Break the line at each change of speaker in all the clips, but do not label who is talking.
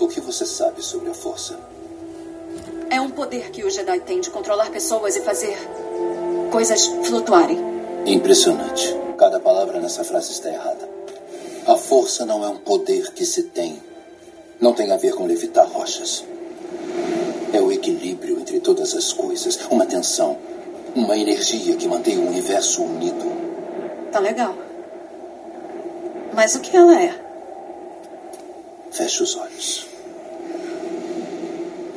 O que você sabe sobre a força?
É um poder que o Jedi tem de controlar pessoas e fazer coisas flutuarem.
Impressionante. Cada palavra nessa frase está errada. A força não é um poder que se tem. Não tem a ver com levitar rochas. É o equilíbrio entre todas as coisas. Uma tensão. Uma energia que mantém o universo unido.
Tá legal. Mas o que ela é?
Feche os olhos.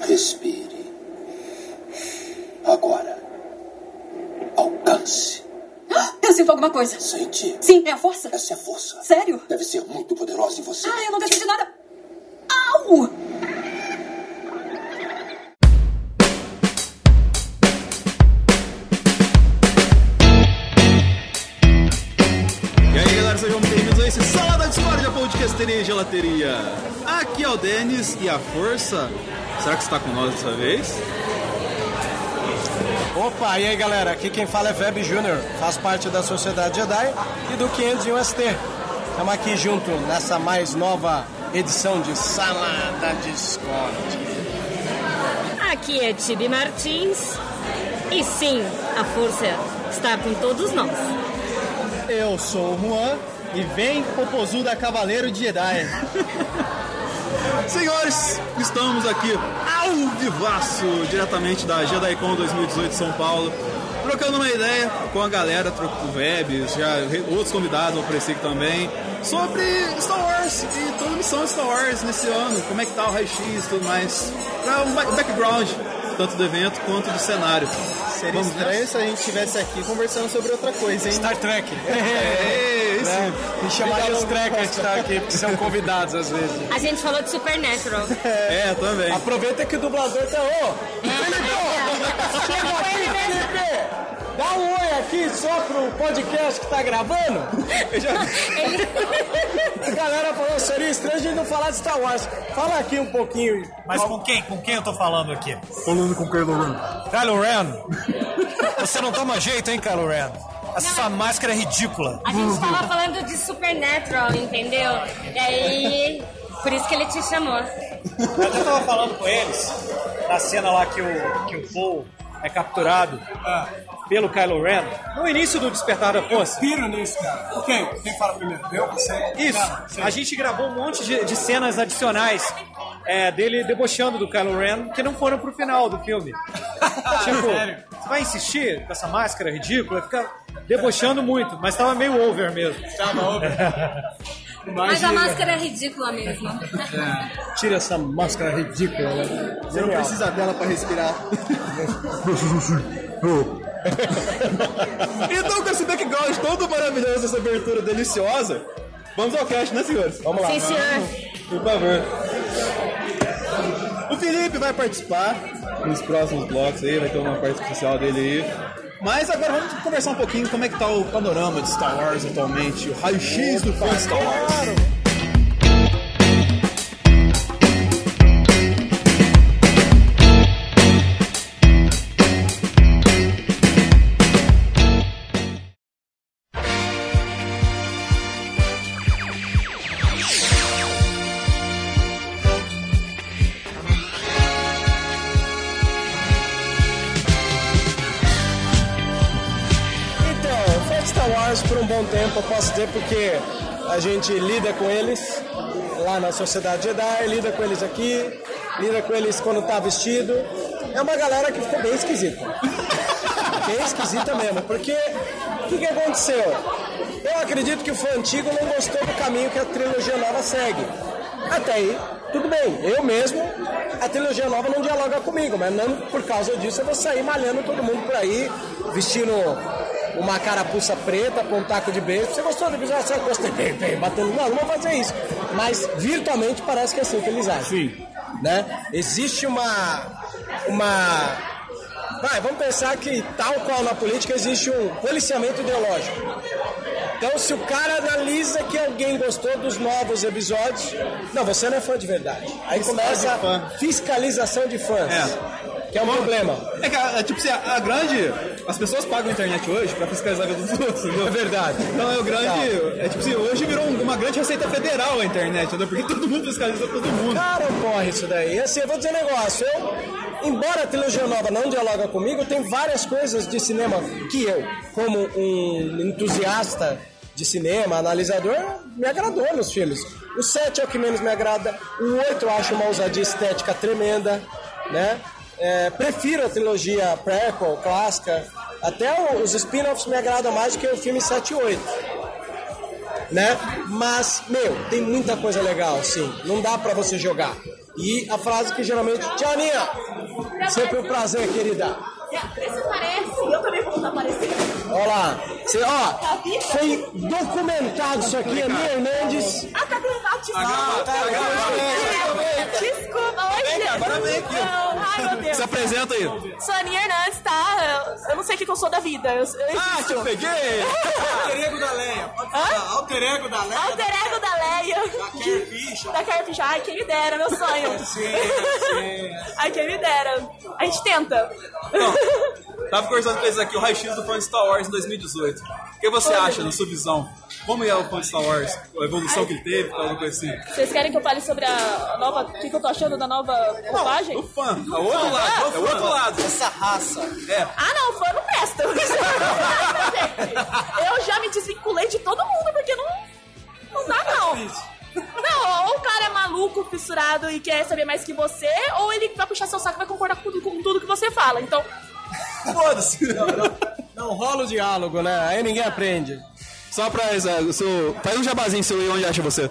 Respire. Agora. Alcance.
Eu sinto alguma coisa.
Sente.
Sim, é a força?
Essa é a força.
Sério?
Deve ser muito poderosa em você.
Ah, eu não decidi nada. Au!
E aí galera, sejam muito bem-vindos a esse Sala da Discordia Podcasteria e Gelateria. Aqui é o Denis e a Força. Será que está com nós dessa vez?
Opa, e aí galera, aqui quem fala é Web Júnior, faz parte da Sociedade Jedi e do 501 ST. Estamos aqui junto nessa mais nova edição de Sala da Discord.
Aqui é Tibi Martins. E sim, a força está com todos nós.
Eu sou o Juan e vem Popozuda Cavaleiro de Jedi.
Senhores, estamos aqui ao vivaço, diretamente da JediCon 2018 de São Paulo, trocando uma ideia com a galera, trocando webs, já outros convidados vão aparecer aqui também, sobre Star Wars e transmissão de Star Wars nesse ano, como é que tá o raio-x e tudo mais, para um ba- background, tanto do evento quanto do cenário.
Seria
Vamos
estranho
nessa?
se a gente estivesse aqui conversando sobre outra coisa, hein?
Star Trek.
É.
né? Me chamaria os trekkers que estão aqui, porque são convidados às vezes.
A gente falou de Supernatural.
É, também.
Aproveita que o dublador tá. Ô! Chega aqui, Felipe! Dá um oi aqui só pro podcast que tá gravando. A galera falou, seria estranho a gente não falar de Star Wars. Fala aqui um pouquinho.
Mas com quem? Com quem eu tô falando aqui?
Falando com o Kylo Ren. Kylo Ren? Você não toma jeito, hein, Kylo Ren?
Essa máscara é ridícula.
A gente tava falando de Supernatural, entendeu? E aí, por isso que ele te chamou.
Eu tava falando com eles na cena lá que o, que o Paul é capturado pelo Kylo Ren no início do Despertar da Força.
Piro nisso, cara. Ok, quem fala primeiro? Eu? Você?
Isso. A gente gravou um monte de, de cenas adicionais é, dele debochando do Kylo Ren que não foram pro final do filme. tipo, você vai insistir com essa máscara ridícula? Fica debochando muito, mas tava meio over mesmo.
Tava over.
Mas a máscara é ridícula mesmo.
Tira essa máscara ridícula, né?
Você não precisa dela pra respirar. então, com esse background todo maravilhoso, essa abertura deliciosa, vamos ao cast, né, senhores? Vamos lá.
Sim, senhor.
Por favor. O Felipe vai participar nos próximos blocos aí, vai ter uma parte especial dele aí. Mas agora vamos conversar um pouquinho como é que tá o panorama de Star Wars atualmente, o raio-x do fã Star Wars.
Gente lida com eles lá na Sociedade Jedi, lida com eles aqui, lida com eles quando tá vestido. É uma galera que ficou bem esquisita. bem esquisita mesmo, porque o que, que aconteceu? Eu acredito que o fã antigo não gostou do caminho que a trilogia nova segue. Até aí, tudo bem. Eu mesmo, a trilogia nova não dialoga comigo, mas não por causa disso eu vou sair malhando todo mundo por aí, vestindo uma carapuça preta com um taco de beijo. Você gostou do episódio? Você gostei, bem, bem, batendo. Não, não vou fazer isso. Mas virtualmente parece que é assim que eles agem.
Sim.
Né? Existe uma. Uma. Vai, vamos pensar que, tal qual na política, existe um policiamento ideológico. Então, se o cara analisa que alguém gostou dos novos episódios, não, você não é fã de verdade. Aí começa a fiscalização de fãs,
É.
que é um problema.
É que, é, tipo assim, a, a grande. As pessoas pagam a internet hoje pra fiscalizar a vida dos outros, entendeu?
É verdade.
Então é o grande. É tipo assim, hoje virou um- uma grande receita federal a internet, entendeu? Porque todo mundo fiscaliza todo mundo.
Cara, ocorre isso daí. E assim, eu vou dizer um negócio. Eu, embora a trilogia nova não dialoga comigo, tem várias coisas de cinema que eu, como um entusiasta de cinema, analisador, me agradou nos filmes. O 7 é o que menos me agrada. O 8 eu acho uma ousadia estética tremenda, né? É, prefiro a trilogia prequel, clássica. Até os spin-offs me agradam mais do que o filme 7 e 8 né? Mas, meu, tem muita coisa legal, sim. Não dá pra você jogar. E a frase que geralmente, Tia Aninha, sempre um prazer, querida.
Você parece, eu também vou aparecer.
Olha lá, você, ó, foi documentado isso aqui, Aninha Hernandes.
Ah, tá gravado, desculpa.
Tá gravado.
Desculpa, oi, gente.
agora vem aqui.
Não, ai, meu Deus.
Se apresenta aí.
Sou a Aninha Hernandes, tá? Eu- não sei o que que eu sou da vida. Eu, eu
Ah, te peguei!
Alter ego da Leia. Alter ego da Leia.
Alter ego da Leia.
Carrie Fisher.
Da Fisher. Ai, quem me dera, meu sonho. Ai, quem me dera. A gente tenta.
Tava conversando com eles aqui, o raio-x do fã de Star Wars em 2018. O que você acha, na sua visão? Como é o Star Wars? A evolução que ele teve, alguma coisa assim?
Vocês querem que eu fale sobre a nova. O que, que eu tô achando da nova roupagem?
O fã, é o outro lado, é o outro lado.
Essa raça.
É.
Ah, não, fã não presta. eu já me desvinculei de todo mundo, porque não. Não dá, não. Não, ou o cara é maluco, fissurado e quer saber mais que você, ou ele vai puxar seu saco e vai concordar com tudo, com tudo que você fala. Então,
Foda-se.
Não rola o diálogo, né? Aí ninguém aprende.
Só pra Isa, o seu. Faz um jabazinho seu aí onde acha você.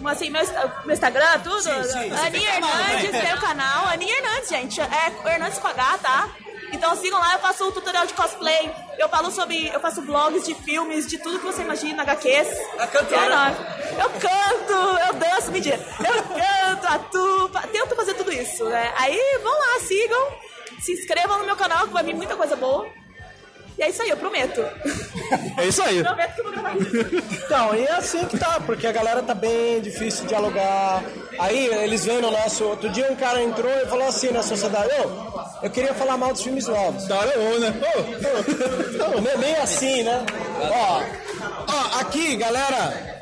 Mas, assim, meu, meu Instagram, tudo.
sim,
Aninha Hernandes, tem o canal. Aninha Hernandes, gente. É Hernandes com H, tá? Então sigam lá, eu faço o tutorial de cosplay. Eu falo sobre. Eu faço vlogs de filmes, de tudo que você imagina, HQs.
A cantora.
É. Eu canto, eu danço, mentira. Eu canto, atuo, tento fazer tudo isso, né? Aí vão lá, sigam, se inscrevam no meu canal que vai vir muita coisa boa. E é isso aí, eu prometo.
É isso aí.
Prometo que eu vou gravar isso.
Então, e é assim que tá, porque a galera tá bem difícil de dialogar. Aí eles vêm no nosso. Outro dia um cara entrou e falou assim na sociedade: Ô, eu queria falar mal dos filmes novos.
Da hora é né?
Não, me- meio assim, né? Ó, ó, aqui, galera.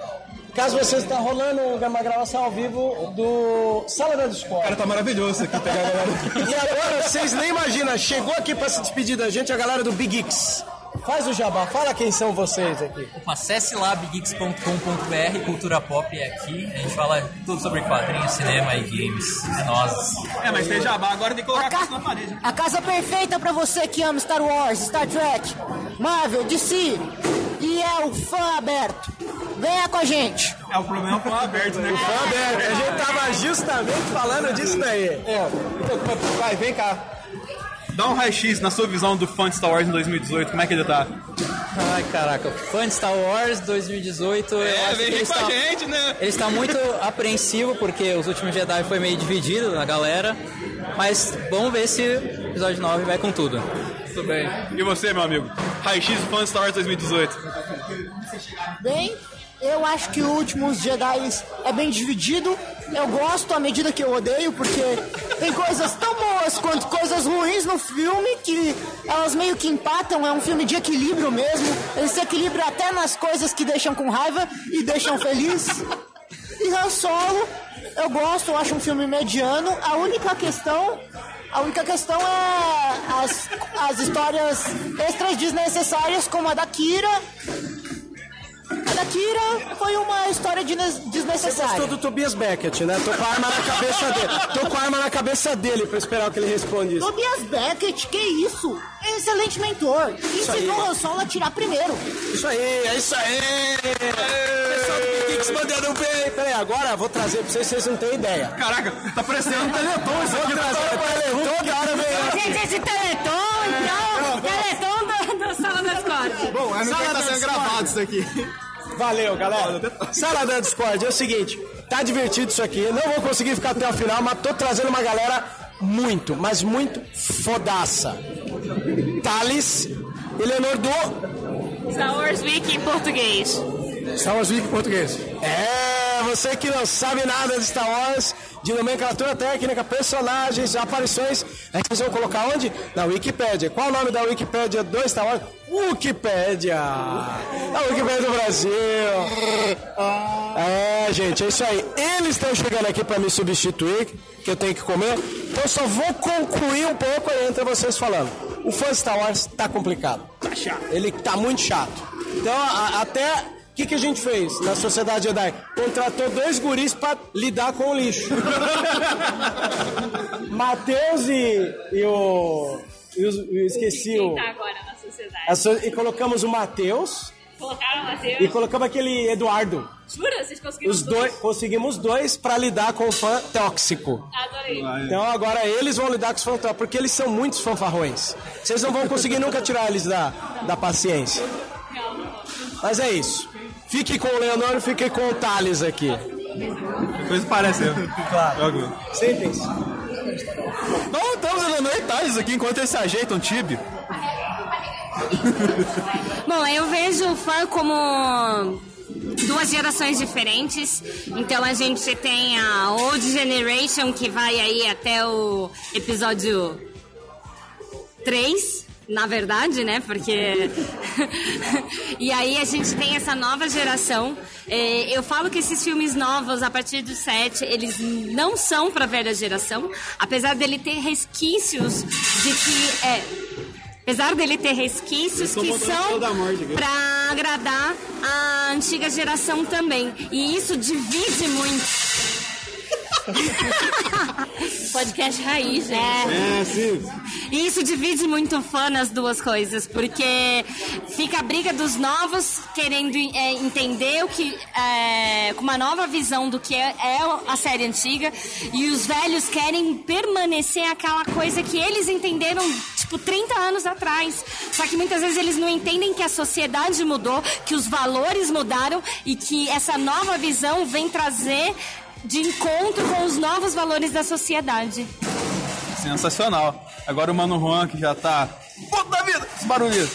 Caso você está rolando uma gravação ao vivo do Sala da Discord.
Cara, tá maravilhoso aqui pegar a galera.
E agora, vocês nem imaginam, chegou aqui pra se despedir da gente a galera do Big X. Faz o jabá, fala quem são vocês aqui.
Acesse lá biggeeks.com.br, cultura pop é aqui. A gente fala tudo sobre quadrinhos, cinema e games. É nós.
É, mas tem jabá, agora tem que colocar
A, ca-
isso na parede.
a casa perfeita pra você que ama Star Wars, Star Trek, Marvel, DC e é o fã aberto. Venha com a gente.
É, o problema é o fã aberto, né?
Fã aberto, a gente tava justamente falando disso daí.
É, vai, vem cá. Dá um raio-x na sua visão do fã de Star Wars em 2018, como é que ele tá?
Ai, caraca, fã de Star Wars 2018. eu
É,
acho
vem
que ele
com a
está,
gente, né?
ele está muito apreensivo porque os últimos Jedi foi meio dividido na galera. Mas vamos ver se o episódio 9 vai com tudo.
Tudo bem. E você, meu amigo? Raio-x do fã de Star Wars 2018.
Bem, eu acho que o Últimos Jedi é bem dividido. Eu gosto à medida que eu odeio, porque tem coisas tão boas quanto coisas ruins no filme que elas meio que empatam. É um filme de equilíbrio mesmo. Ele se equilibra até nas coisas que deixam com raiva e deixam feliz. E Han Solo, eu gosto, eu acho um filme mediano. A única questão. A única questão é as, as histórias extras desnecessárias, como a da Kira. A da Kira foi uma história
Você
desnecessária.
gostou do Tobias Beckett, né? Tô com a arma na cabeça dele. Tô com a arma na cabeça dele pra esperar o que ele responde isso.
Tobias Beckett, que isso? É excelente mentor. Ensinou o Han Solo a tirar primeiro.
Isso aí, é isso aí! Pessoal do Geeks mandando bem! Peraí, agora eu vou trazer pra vocês, vocês não têm ideia.
Caraca, tá parecendo um teleton isso
Vou
aqui.
trazer, toda hora vem.
Gente, esse Teleton, então, Teleton
Sala da Discord.
Bom, eu não quero estar sendo gravado isso aqui.
Valeu, galera. Sala da Discord, é o seguinte, tá divertido isso aqui. Não vou conseguir ficar até o final, mas tô trazendo uma galera muito, mas muito fodaça. Thales, Eleanor do
Star Wars Week em português.
Star Wars Week em português. É, você que não sabe nada de Star Wars, de nomenclatura técnica, personagens, aparições, a gente vão colocar onde? Na Wikipédia. Qual o nome da Wikipédia do Star Wars? Wikipédia! A Wikipédia do Brasil! É, gente, é isso aí. Eles estão chegando aqui para me substituir, que eu tenho que comer. Então eu só vou concluir um pouco aí entre vocês falando. O fã Star Wars tá complicado. Tá chato. Ele tá muito chato. Então, a- até que, que a gente fez na Sociedade Jedi? Contratou dois guris pra lidar com o lixo. Matheus e, e o. E os- eu esqueci o.
Quem tá agora na sociedade?
so- E colocamos o Matheus
Colocaram o Matheus.
e colocamos aquele Eduardo.
Jura? Vocês conseguiram
Os dois, conseguimos dois pra lidar com o fã tóxico.
Adorei.
Então agora eles vão lidar com os fantasmas, porque eles são muitos fanfarrões. Vocês não vão conseguir nunca tirar eles da, da paciência. Mas é isso. Fique com o Leonardo, fique com o Thales aqui.
Coisa parece?
Claro. Sentem-se.
Não, estamos andando detalhes aqui enquanto eles se ajeitam, Tibi.
Bom, eu vejo o fã como duas gerações diferentes. Então a gente tem a Old Generation que vai aí até o episódio 3, na verdade, né? Porque. e aí a gente tem essa nova geração. É, eu falo que esses filmes novos, a partir do 7, eles não são pra velha geração, apesar dele ter resquícios de que. É, apesar dele ter resquícios que são
toda a morte aqui.
pra agradar a antiga geração também. E isso divide muito.
Podcast raiz, gente.
É.
Sim.
E isso divide muito fã nas duas coisas, porque fica a briga dos novos querendo é, entender o que. É, com uma nova visão do que é, é a série antiga, e os velhos querem permanecer aquela coisa que eles entenderam, tipo, 30 anos atrás. Só que muitas vezes eles não entendem que a sociedade mudou, que os valores mudaram e que essa nova visão vem trazer de encontro com os novos valores da sociedade.
Sensacional. Agora o Mano Juan que já tá. Puta vida! Esse barulho.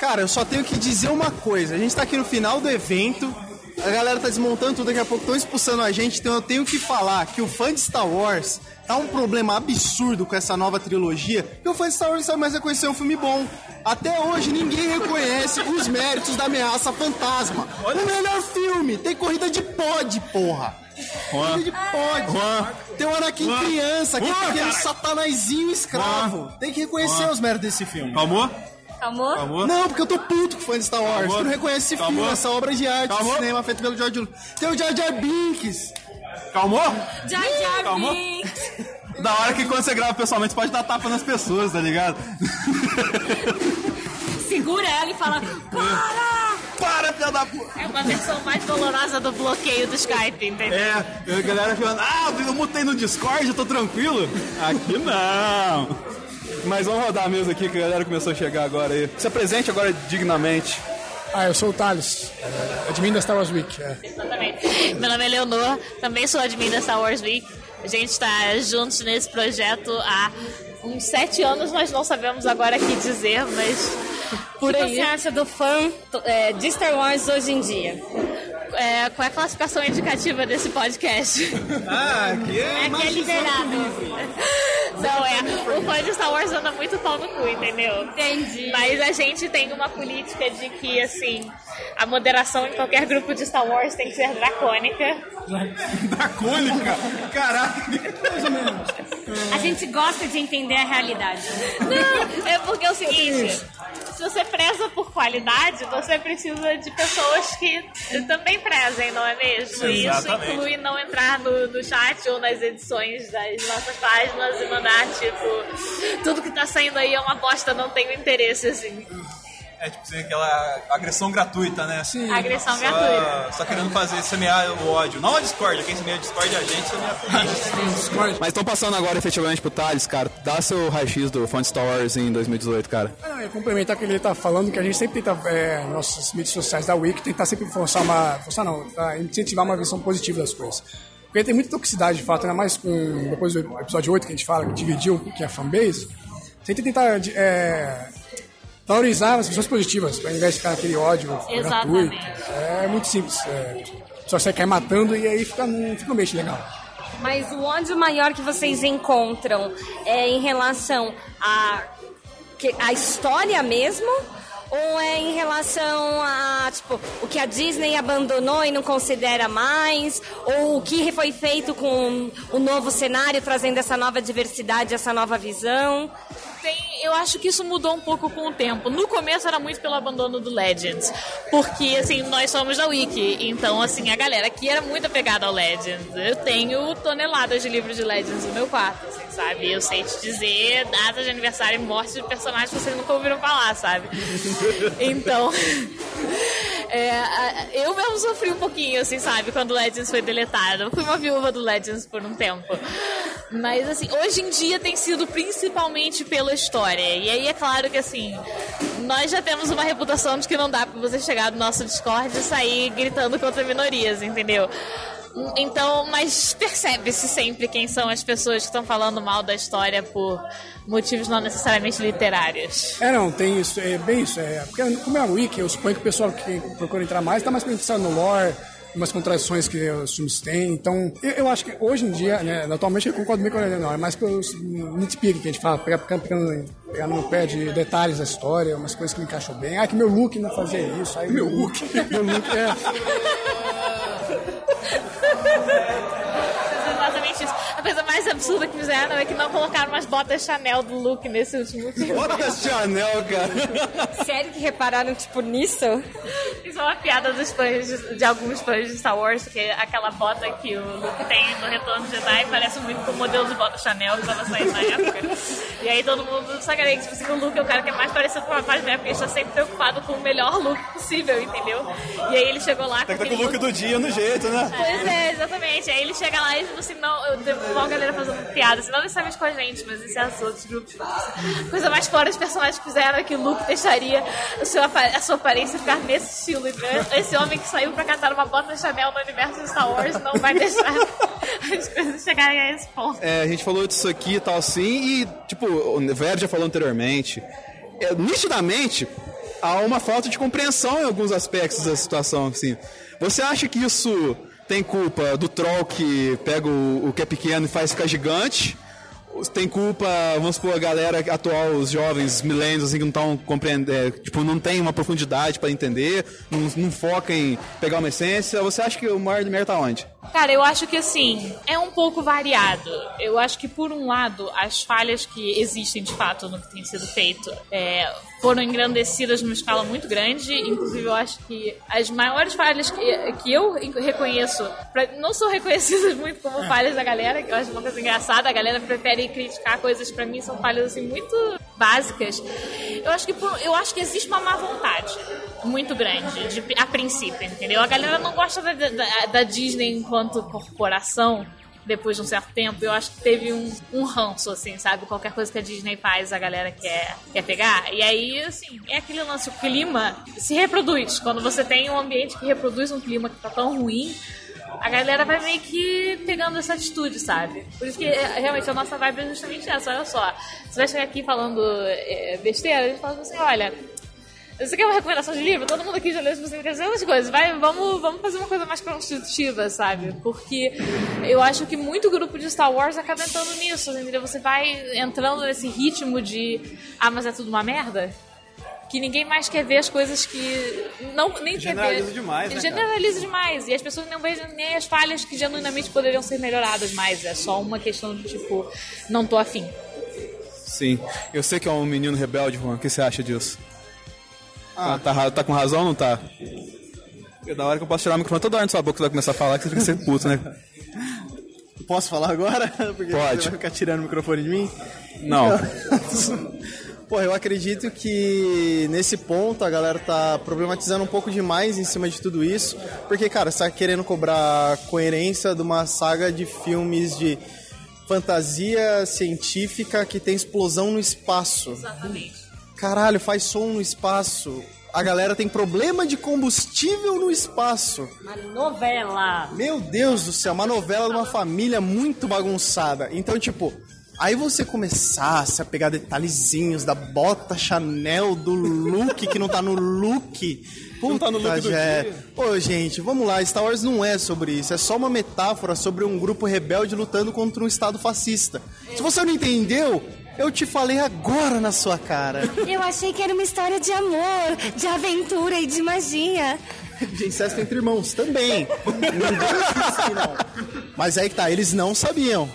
Cara, eu só tenho que dizer uma coisa. A gente tá aqui no final do evento. A galera tá desmontando tudo, daqui a pouco estão expulsando a gente, então eu tenho que falar que o fã de Star Wars tá um problema absurdo com essa nova trilogia, que o fã de Star Wars sabe mais reconhecer um filme bom. Até hoje ninguém reconhece os méritos da ameaça fantasma. Olha o melhor filme, tem corrida de pod, porra. Corrida de pod.
Juan.
Tem o Anakin
Juan.
criança, que é
Juan,
aquele satanazinho escravo. Tem que reconhecer
Juan.
os méritos desse filme.
Calmou?
Calmou?
Calmou?
Não, porque eu tô puto com fã de Star Wars.
Calmou?
Tu não reconhece esse
Calmou?
filme, essa obra de arte
Calmou?
de cinema feito pelo George Lucas. Tem o Jar Jar Binks.
Calmou?
Jar Jar
Calmou?
Binks.
Da hora que quando você grava pessoalmente, você pode dar tapa nas pessoas, tá ligado?
Segura ela e fala: Para!
Para, filha da puta!
É uma versão mais dolorosa do bloqueio do Skype, entendeu?
É, a galera falando, ah, eu mutei no Discord, eu tô tranquilo. Aqui não. Mas vamos rodar a mesa aqui que a galera começou a chegar agora aí. Se apresente agora dignamente.
Ah, eu sou o Thales, admin da Star Wars Week. é.
Exatamente. Meu nome é Leonor, também sou admin da Star Wars Week. A gente está juntos nesse projeto há uns sete anos, nós não sabemos agora o que dizer, mas por
o que
aí.
você acha do fã é, de Star Wars hoje em dia?
É, qual é a classificação indicativa desse podcast?
Ah, aqui
É que é liberado. Não, é. O fã de Star Wars anda muito pau no cu, entendeu?
Entendi.
Mas a gente tem uma política de que, assim, a moderação em qualquer grupo de Star Wars tem que ser dracônica.
Dracônica? Caraca.
A gente gosta de entender a realidade.
Não, é porque é o seguinte. Se você preza por qualidade, você precisa de pessoas que também prezem, não é mesmo? E isso inclui não entrar no, no chat ou nas edições das nossas páginas e mandar, tipo, tudo que tá saindo aí é uma bosta, não tenho interesse, assim.
É tipo assim, aquela agressão gratuita, né?
Sim.
Agressão
só,
gratuita.
Só querendo fazer, semear o ódio. Não a Discord, quem semeia a Discord é a gente, semeia a.
Mas estão passando agora efetivamente pro Thales, cara. Dá seu raio-x do Font Star Wars em 2018, cara.
Ah, não, eu complementar o que ele tá falando, que a gente sempre tenta, é, nossas mídias sociais da Wiki, tentar sempre forçar uma. Forçar não, tá, incentivar uma visão positiva das coisas. Porque tem muita toxicidade, de fato, ainda mais com. Depois do episódio 8 que a gente fala, que dividiu que é a fanbase. Sempre tentar é, valorizar as visões positivas, ao invés de ficar aquele ódio gratuito.
Exatamente.
É muito simples. É, só você cai matando e aí fica, fica um ambiente legal.
Mas o ódio maior que vocês encontram é em relação a, que- a história mesmo? Ou é em relação a, tipo, o que a Disney abandonou e não considera mais? Ou o que foi feito com o novo cenário, trazendo essa nova diversidade, essa nova visão?
Tem- eu acho que isso mudou um pouco com o tempo. No começo era muito pelo abandono do Legends, porque assim, nós somos da Wiki, então assim, a galera aqui era muito apegada ao Legends. Eu tenho toneladas de livros de Legends no meu quarto, assim, sabe? Eu sei te dizer data de aniversário e morte de personagens que vocês nunca ouviram falar, sabe? Então, é, eu mesmo sofri um pouquinho, assim, sabe, quando o Legends foi deletado. Eu fui uma viúva do Legends por um tempo. Mas, assim, hoje em dia tem sido principalmente pela história. E aí é claro que, assim, nós já temos uma reputação de que não dá pra você chegar no nosso Discord e sair gritando contra minorias, entendeu? Então, mas percebe-se sempre quem são as pessoas que estão falando mal da história por motivos não necessariamente literários.
É, não, tem isso, é bem isso. É, porque como é uma wiki, eu suponho que o pessoal que procura entrar mais está mais interessado no lore, umas contradições que os filmes têm. Então, eu, eu acho que hoje em dia, né, atualmente eu concordo bem com ele, não, é mais pelos nitpick que a gente fala, pegar, pegar, pegar no pé de detalhes da história, umas coisas que me encaixam bem. Ah, que meu look não fazia isso, aí meu look, meu look é...
mais absurda que fizeram é que não colocaram umas botas Chanel do look nesse último filme.
Botas Chanel, cara.
Sério que repararam, tipo, nisso?
Isso é uma piada dos fãs de, de alguns fãs de Star Wars, que aquela bota que o Luke tem no Retorno de Jedi parece muito com o modelo de bota Chanel que tava saindo na época. E aí todo mundo sacaneia que tipo, assim, o Luke é o cara que é mais parecido com a rapaz da época, ele está sempre preocupado com o melhor look possível, entendeu? E aí ele chegou lá com
Tem que estar
aquele
com o look do dia no jeito, né?
Pois é, exatamente. Aí ele chega lá e tipo assim, não, eu uma galera fazendo piada, assim, não necessariamente com a gente, mas isso é os outros grupos. Coisa mais fora os personagens fizeram é que o Luke deixaria seu, apa- a sua aparência ficar nesse estilo. Então, esse homem que saiu pra catar uma bota Chanel no universo de Star Wars não vai deixar as coisas chegarem a esse ponto.
É, a gente falou disso aqui e tal assim, e, tipo, o Ver já falou anteriormente, é, nitidamente há uma falta de compreensão em alguns aspectos da situação, assim. Você acha que isso tem culpa do troll que pega o, o que é pequeno e faz ficar gigante? Tem culpa, vamos supor, a galera atual, os jovens, milênios, assim, que não estão compreendendo, é, tipo, não tem uma profundidade para entender, não, não foca em pegar uma essência. Você acha que o maior merda tá onde?
Cara, eu acho que assim, é um pouco variado. Eu acho que, por um lado, as falhas que existem de fato no que tem sido feito é, foram engrandecidas numa escala muito grande. Inclusive, eu acho que as maiores falhas que, que eu reconheço, pra- não são reconhecidas muito como falhas da galera, que eu acho uma coisa engraçada. A galera prefere criticar coisas, pra mim, são falhas assim, muito básicas. Eu acho que, por- eu acho que existe uma má vontade muito grande, de- a princípio, entendeu? A galera não gosta da, da- da Disney enquanto corporação. Depois de um certo tempo, eu acho que teve um, um ranço, assim, sabe? Qualquer coisa que a Disney faz, a galera quer, quer pegar. E aí, assim, é aquele lance, o clima se reproduz. Quando você tem um ambiente que reproduz um clima que tá tão ruim, a galera vai meio que pegando essa atitude, sabe? Por isso que é, realmente a nossa vibe é justamente essa. Olha só, você vai chegar aqui falando é, besteira, a gente fala assim: olha, você quer uma recomendação de livro? Todo mundo aqui já leu as 300 coisas. Vai, vamos, vamos fazer uma coisa mais construtiva, sabe? Porque eu acho que muito grupo de Star Wars acaba entrando nisso, entendeu? Você vai entrando nesse ritmo de ah, mas é tudo uma merda. Que ninguém mais quer ver as coisas que. Não, nem quer ver.
Generaliza demais, né, cara?
Generaliza demais. E as pessoas não veem nem as falhas que genuinamente poderiam ser melhoradas mais. É só uma questão de tipo, não tô afim.
Sim. Eu sei que é um menino rebelde, Juan. O que você acha disso? Ah. Tá, tá com razão ou não tá? É da hora que eu posso tirar o microfone toda hora na sua boca, você vai começar a falar que você fica ser puto, né?
Posso falar agora? Porque
Pode.
Você vai ficar tirando o microfone de mim?
Não.
Pô, eu acredito que nesse ponto a galera tá problematizando um pouco demais em cima de tudo isso, porque, cara, você tá querendo cobrar coerência de uma saga de filmes de fantasia científica que tem explosão no espaço.
Exatamente.
Caralho, faz som no espaço. A galera tem problema de combustível no espaço.
Uma novela.
Meu Deus do céu, uma novela de uma família muito bagunçada. Então, tipo, aí você começasse a pegar detalhezinhos da bota Chanel, do look que não tá no look. Puta,
Não tá no look do
já-
dia.
Ô, gente, vamos lá. Star Wars não é sobre isso. É só uma metáfora sobre um grupo rebelde lutando contra um estado fascista. Se você não entendeu, eu te falei agora na sua cara.
Eu achei que era uma história de amor, de aventura e de magia.
De incesto entre irmãos também. Ninguém disse que não. Mas aí que tá, eles não sabiam.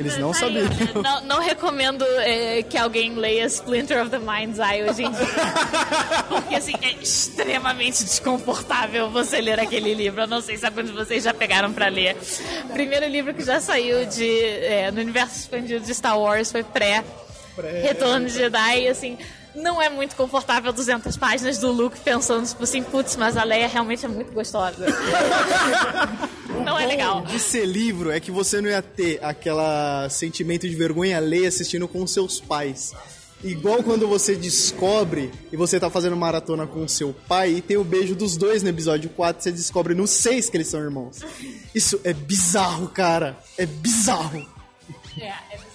Eles não sabiam.
Não, não recomendo é, que alguém leia Splinter of the Mind's Eye hoje em dia. Porque, assim, é extremamente desconfortável você ler aquele livro. Eu não sei se alguns de vocês já pegaram pra ler. O primeiro livro que já saiu de, é, no universo expandido de Star Wars foi pré. Retorno de Jedi, e, assim, não é muito confortável 200 páginas do Luke pensando, tipo assim, putz, mas a Leia realmente é muito gostosa. não é legal.
de ser livro é que você não ia ter aquela sentimento de vergonha alheia assistindo com seus pais. Igual quando você descobre e você tá fazendo maratona com seu pai e tem o beijo dos dois no episódio 4, você descobre no 6 que eles são irmãos. Isso é bizarro, cara. É bizarro.
É, é bizarro.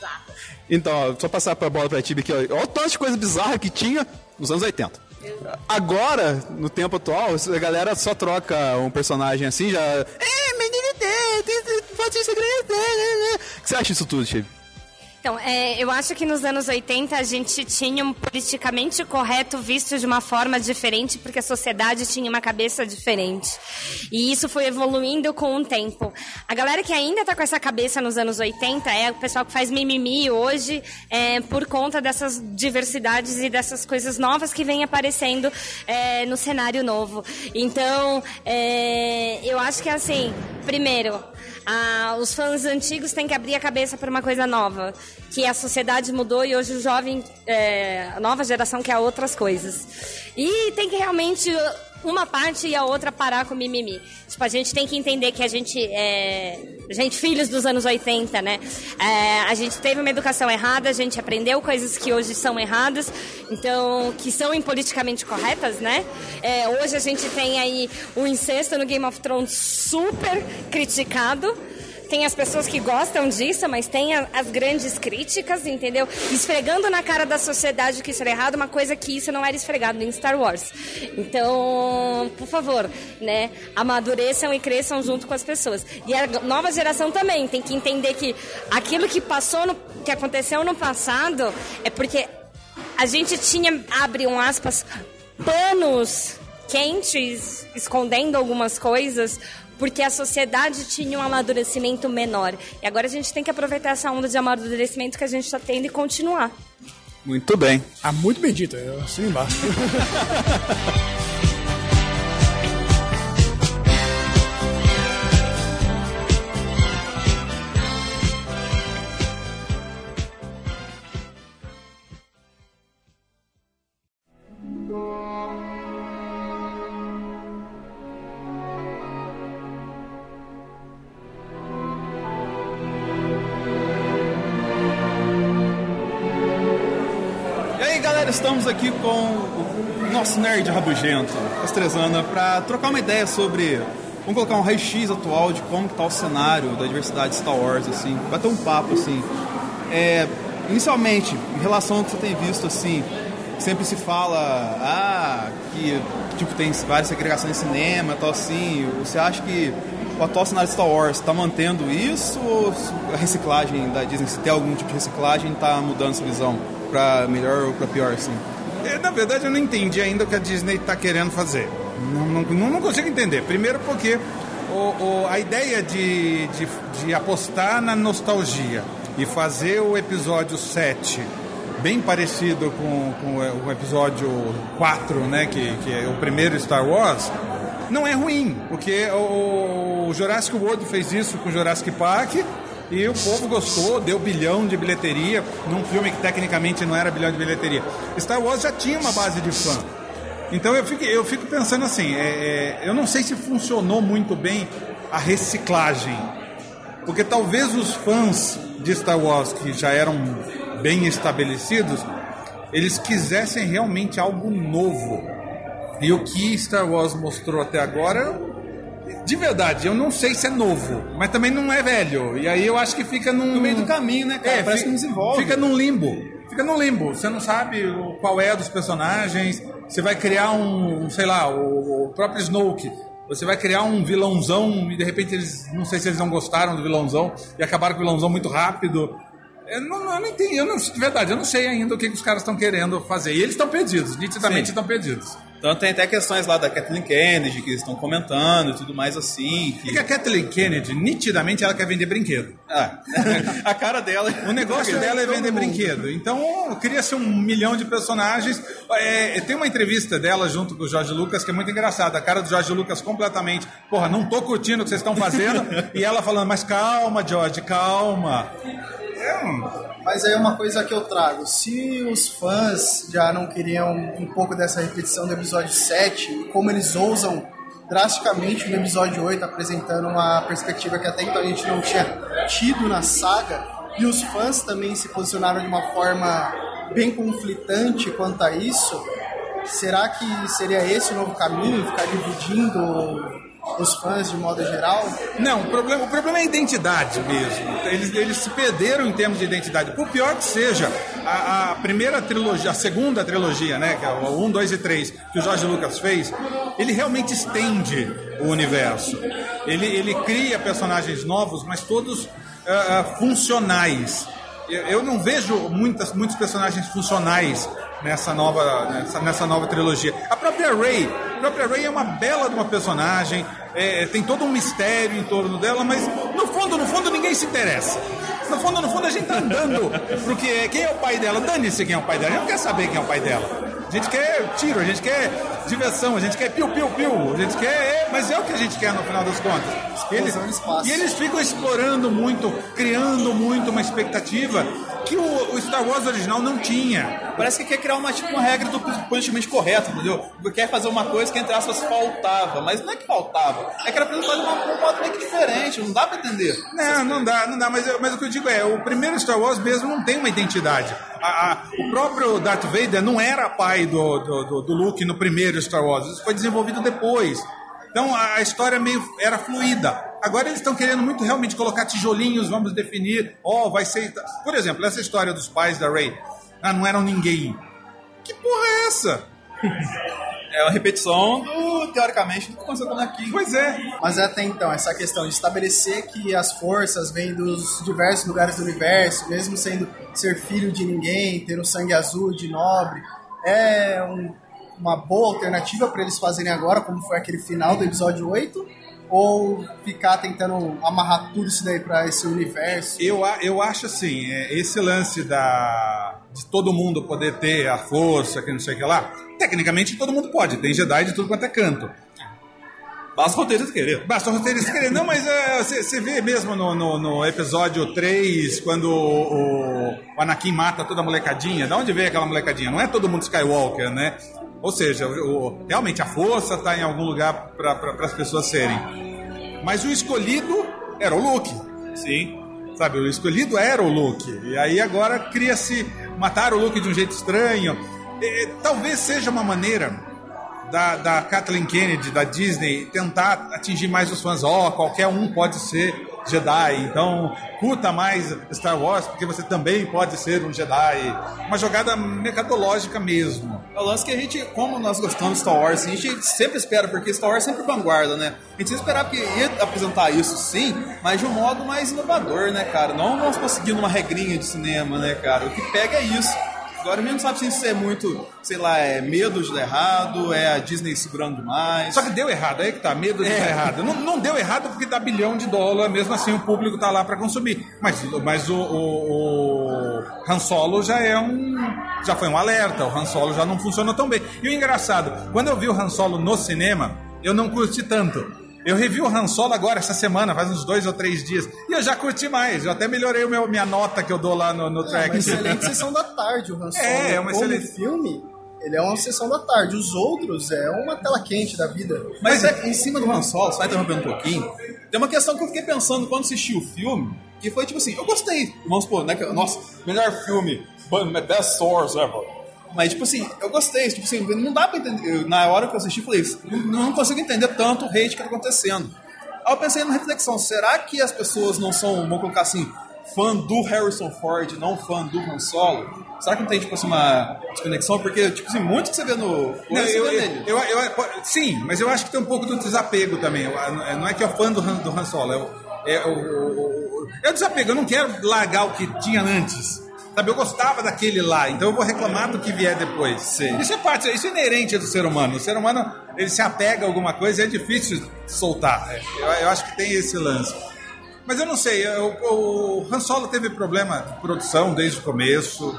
Então, ó, só passar pra bola pra Tibi aqui. Olha o tanto de coisa bizarra que tinha nos anos 80. Agora, no tempo atual, a galera só troca um personagem assim, já. É, menino, pode segredo. O que você acha disso tudo, Tibi?
Então, é, eu acho que nos anos 80 a gente tinha um politicamente correto visto de uma forma diferente, porque a sociedade tinha uma cabeça diferente. E isso foi evoluindo com o tempo. A galera que ainda tá com essa cabeça nos anos 80 é o pessoal que faz mimimi hoje é, por conta dessas diversidades e dessas coisas novas que vêm aparecendo é, no cenário novo. Então, é, eu acho que assim, primeiro, ah, os fãs antigos têm que abrir a cabeça para uma coisa nova, que a sociedade mudou e hoje o jovem, é, a nova geração quer outras coisas. E tem que realmente uma parte e a outra parar com mimimi. Tipo, a gente tem que entender que a gente é. Gente, filhos dos anos 80, né? É, a gente teve uma educação errada, a gente aprendeu coisas que hoje são erradas, então, que são impoliticamente corretas, né? É, hoje a gente tem aí o incesto no Game of Thrones super criticado. Tem as pessoas que gostam disso, mas tem a- as grandes críticas, entendeu? Esfregando na cara da sociedade que isso era errado, uma coisa que isso não era esfregado em Star Wars. Então, por favor, né? Amadureçam e cresçam junto com as pessoas. E a nova geração também tem que entender que aquilo que passou, no, que aconteceu no passado, é porque a gente tinha, abre um aspas, panos quentes, escondendo algumas coisas, porque a sociedade tinha um amadurecimento menor. E agora a gente tem que aproveitar essa onda de amadurecimento que a gente está tendo e continuar.
Muito bem.
Ah, muito bem dito, eu assino embaixo.
nosso nerd rabugento, Castrezana, para trocar uma ideia sobre. Vamos colocar um raio-x atual de como que tá o cenário da diversidade de Star Wars, assim, bater um papo, assim. É, inicialmente, em relação ao que você tem visto, assim, sempre se fala, ah, que tipo, tem várias segregações em cinema e tal, assim. Você acha que o atual cenário de Star Wars está mantendo isso ou a reciclagem da Disney, se tem algum tipo de reciclagem, está mudando essa visão para melhor ou para pior, assim?
É, Na verdade, eu não entendi ainda o que a Disney está querendo fazer. Não, não, não- consigo entender. Primeiro porque o- o- a ideia de, de, de apostar na nostalgia e fazer o episódio 7 bem parecido com, com o episódio 4, né, que, que é o primeiro Star Wars, não é ruim, porque o, o Jurassic World fez isso com Jurassic Park E o povo gostou, deu bilhão de bilheteria, num filme que tecnicamente não era bilhão de bilheteria. Star Wars já tinha uma base de fã. Então eu fico, eu fico pensando assim, é, é, eu não sei se funcionou muito bem a reciclagem. Porque talvez os fãs de Star Wars, que já eram bem estabelecidos, eles quisessem realmente algo novo. E o que Star Wars mostrou até agora, de verdade, eu não sei se é novo, mas também não é velho. E aí eu acho que fica num.
No meio do caminho, né, cara?
É,
Parece
fica,
que não desenvolve.
Fica num limbo. Fica num limbo. Você não sabe qual é dos personagens. Você vai criar um, sei lá, o, o próprio Snoke. Você vai criar um vilãozão e de repente eles. Não sei se eles não gostaram do vilãozão e acabaram com o vilãozão muito rápido. Eu não, eu não entendi, eu não, de verdade, eu não sei ainda o que, que os caras estão querendo fazer. E eles estão perdidos, nitidamente estão perdidos.
Então tem até questões lá da Kathleen Kennedy que estão comentando e tudo mais assim. Que...
Porque a Kathleen Kennedy, nitidamente, ela quer vender brinquedo.
Ah, a cara dela.
O negócio dela é vender
mundo.
brinquedo. Então, cria-se um milhão de personagens. É, tem uma entrevista dela junto com o Jorge Lucas que é muito engraçada. A cara do Jorge Lucas completamente, porra, não tô curtindo o que vocês estão fazendo. e ela falando, mas calma, Jorge, calma. É
Mas aí uma coisa que eu trago, se os fãs já não queriam um pouco dessa repetição do episódio 7, e como eles ousam drasticamente no episódio 8, apresentando uma perspectiva que até então a gente não tinha tido na saga, e os fãs também se posicionaram de uma forma bem conflitante quanto a isso, será que seria esse o novo caminho, ficar dividindo os fãs de modo geral?
Não, o problema, o problema é a identidade mesmo. Eles, eles se perderam em termos de identidade. Por pior que seja, a, a primeira trilogia, a segunda trilogia, né, que é o 1, 2 e 3, que o Jorge Lucas fez, ele realmente estende o universo. Ele, ele cria personagens novos, mas todos ah, funcionais. Eu, eu não vejo muitas, muitos personagens funcionais nessa nova, nessa, nessa nova trilogia. A própria Rey, a própria Rey é uma bela de uma personagem, é, tem todo um mistério em torno dela, mas no fundo, no fundo ninguém se interessa. No fundo, no fundo a gente tá andando pro que é, quem é o pai dela, dane-se quem é o pai dela, a gente não quer saber quem é o pai dela. A gente quer tiro, a gente quer diversão, a gente quer piu-piu-piu, a gente quer. é, mas é o que a gente quer no final das contas. Eles, e eles ficam explorando muito, criando muito uma expectativa que o, o Star Wars original não tinha.
Parece que quer criar uma, tipo, uma regra do politicamente correto, entendeu? Quer fazer uma coisa que, entre aspas, faltava. Mas não é que faltava. É que era apresentado de uma- um modo meio que diferente. Não dá pra entender.
Não, não dá, não dá. Mas, mas o que eu digo é, o primeiro Star Wars mesmo não tem uma identidade. A- a- o próprio Darth Vader não era pai do, do, do- do Luke no primeiro Star Wars. Isso foi desenvolvido depois. Então a, história meio era fluida. Agora eles estão querendo muito realmente colocar tijolinhos, vamos definir. Ó, vai ser. Por exemplo, essa história dos pais da Rey. Ah, não eram ninguém. Que porra é essa?
É uma repetição do, teoricamente, do que aconteceu com o Anakin.
Pois é.
Mas até então, essa questão de estabelecer que as forças vêm dos diversos lugares do universo, mesmo sendo ser filho de ninguém, ter o sangue azul de nobre, é um- uma boa alternativa para eles fazerem agora, como foi aquele final do episódio 8? Ou ficar tentando amarrar tudo isso daí para esse universo?
Eu, eu acho assim, é, esse lance da, de todo mundo poder ter a força, que não sei o que lá, tecnicamente todo mundo pode, tem Jedi de tudo quanto é canto.
Basta o roteirista querer.
Basta o roteirista querer. Não, mas você vê mesmo no, no, no episódio 3, quando o, o Anakin mata toda a molecadinha. Da onde veio aquela molecadinha? Não é todo mundo Skywalker, né? Ou seja, o- realmente a força está em algum lugar para as pessoas serem. Mas o escolhido era o Luke.
Sim.
Sabe, o escolhido era o Luke. E aí agora cria-se. Matar o Luke de um jeito estranho. E, talvez seja uma maneira da, da Kathleen Kennedy, da Disney, tentar atingir mais os fãs. Ó, qualquer um pode ser Jedi, então curta mais Star Wars, porque você também pode ser um Jedi. Uma jogada mercadológica mesmo.
É o lance que a gente, como nós gostamos de Star Wars, a gente sempre espera, porque Star Wars é sempre vanguarda, né? A gente esperava que ia apresentar isso sim, mas de um modo mais inovador, né, cara? Não vamos conseguir uma regrinha de cinema, né, cara? O que pega é isso. Agora mesmo não sabe se isso é muito, sei lá, é medo de dar errado, é a Disney segurando demais.
Só que deu errado, aí que tá, medo de
É.
dar errado. Não, não deu errado porque dá bilhão de dólar, mesmo assim o público tá lá para consumir. Mas, mas o, o, o Han Solo já é um. Já foi um alerta, o Han Solo já não funciona tão bem. E o engraçado, quando eu vi o Han Solo no cinema, eu não curti tanto. Eu revi o Han Solo agora, essa semana, faz uns dois ou três dias. E eu já curti mais. Eu até melhorei o meu, minha nota que eu dou lá no, no
É
track.
uma excelente sessão da tarde, o Han Solo.
É, é uma excelente-
filme, ele é uma sessão da tarde. Os outros é uma tela quente da vida.
Mas é, em cima do Han Solo, só interrompendo um pouquinho, tem uma questão que eu fiquei pensando quando assisti o filme, que foi tipo assim, eu gostei, vamos supor, né, nossa, melhor filme, best source ever. Mas, tipo assim, eu gostei, tipo assim, não dá pra entender. eu- na hora que eu assisti, falei, não, não consigo entender tanto o hate que tá acontecendo. Aí eu pensei na reflexão, será que as pessoas não são, vamos colocar assim, fã do Harrison Ford, não fã do Han Solo? Será que não tem, tipo assim, uma desconexão? Porque, tipo assim, muito que você vê no.
Não, eu,
vê
eu, eu- eu- sim, mas eu acho que tem um pouco do desapego também. Não é que eu fã do Han, do Han Solo, é o, é, o- é o desapego. Eu não quero largar o que tinha antes. Sabe, eu gostava daquele lá, então eu vou reclamar do que vier depois. Isso é parte, isso é inerente do ser humano. O ser humano ele se apega a alguma coisa e é difícil soltar. né? Eu, eu acho que tem esse lance. Mas eu não sei, eu- o Han Solo teve problema de produção desde o começo.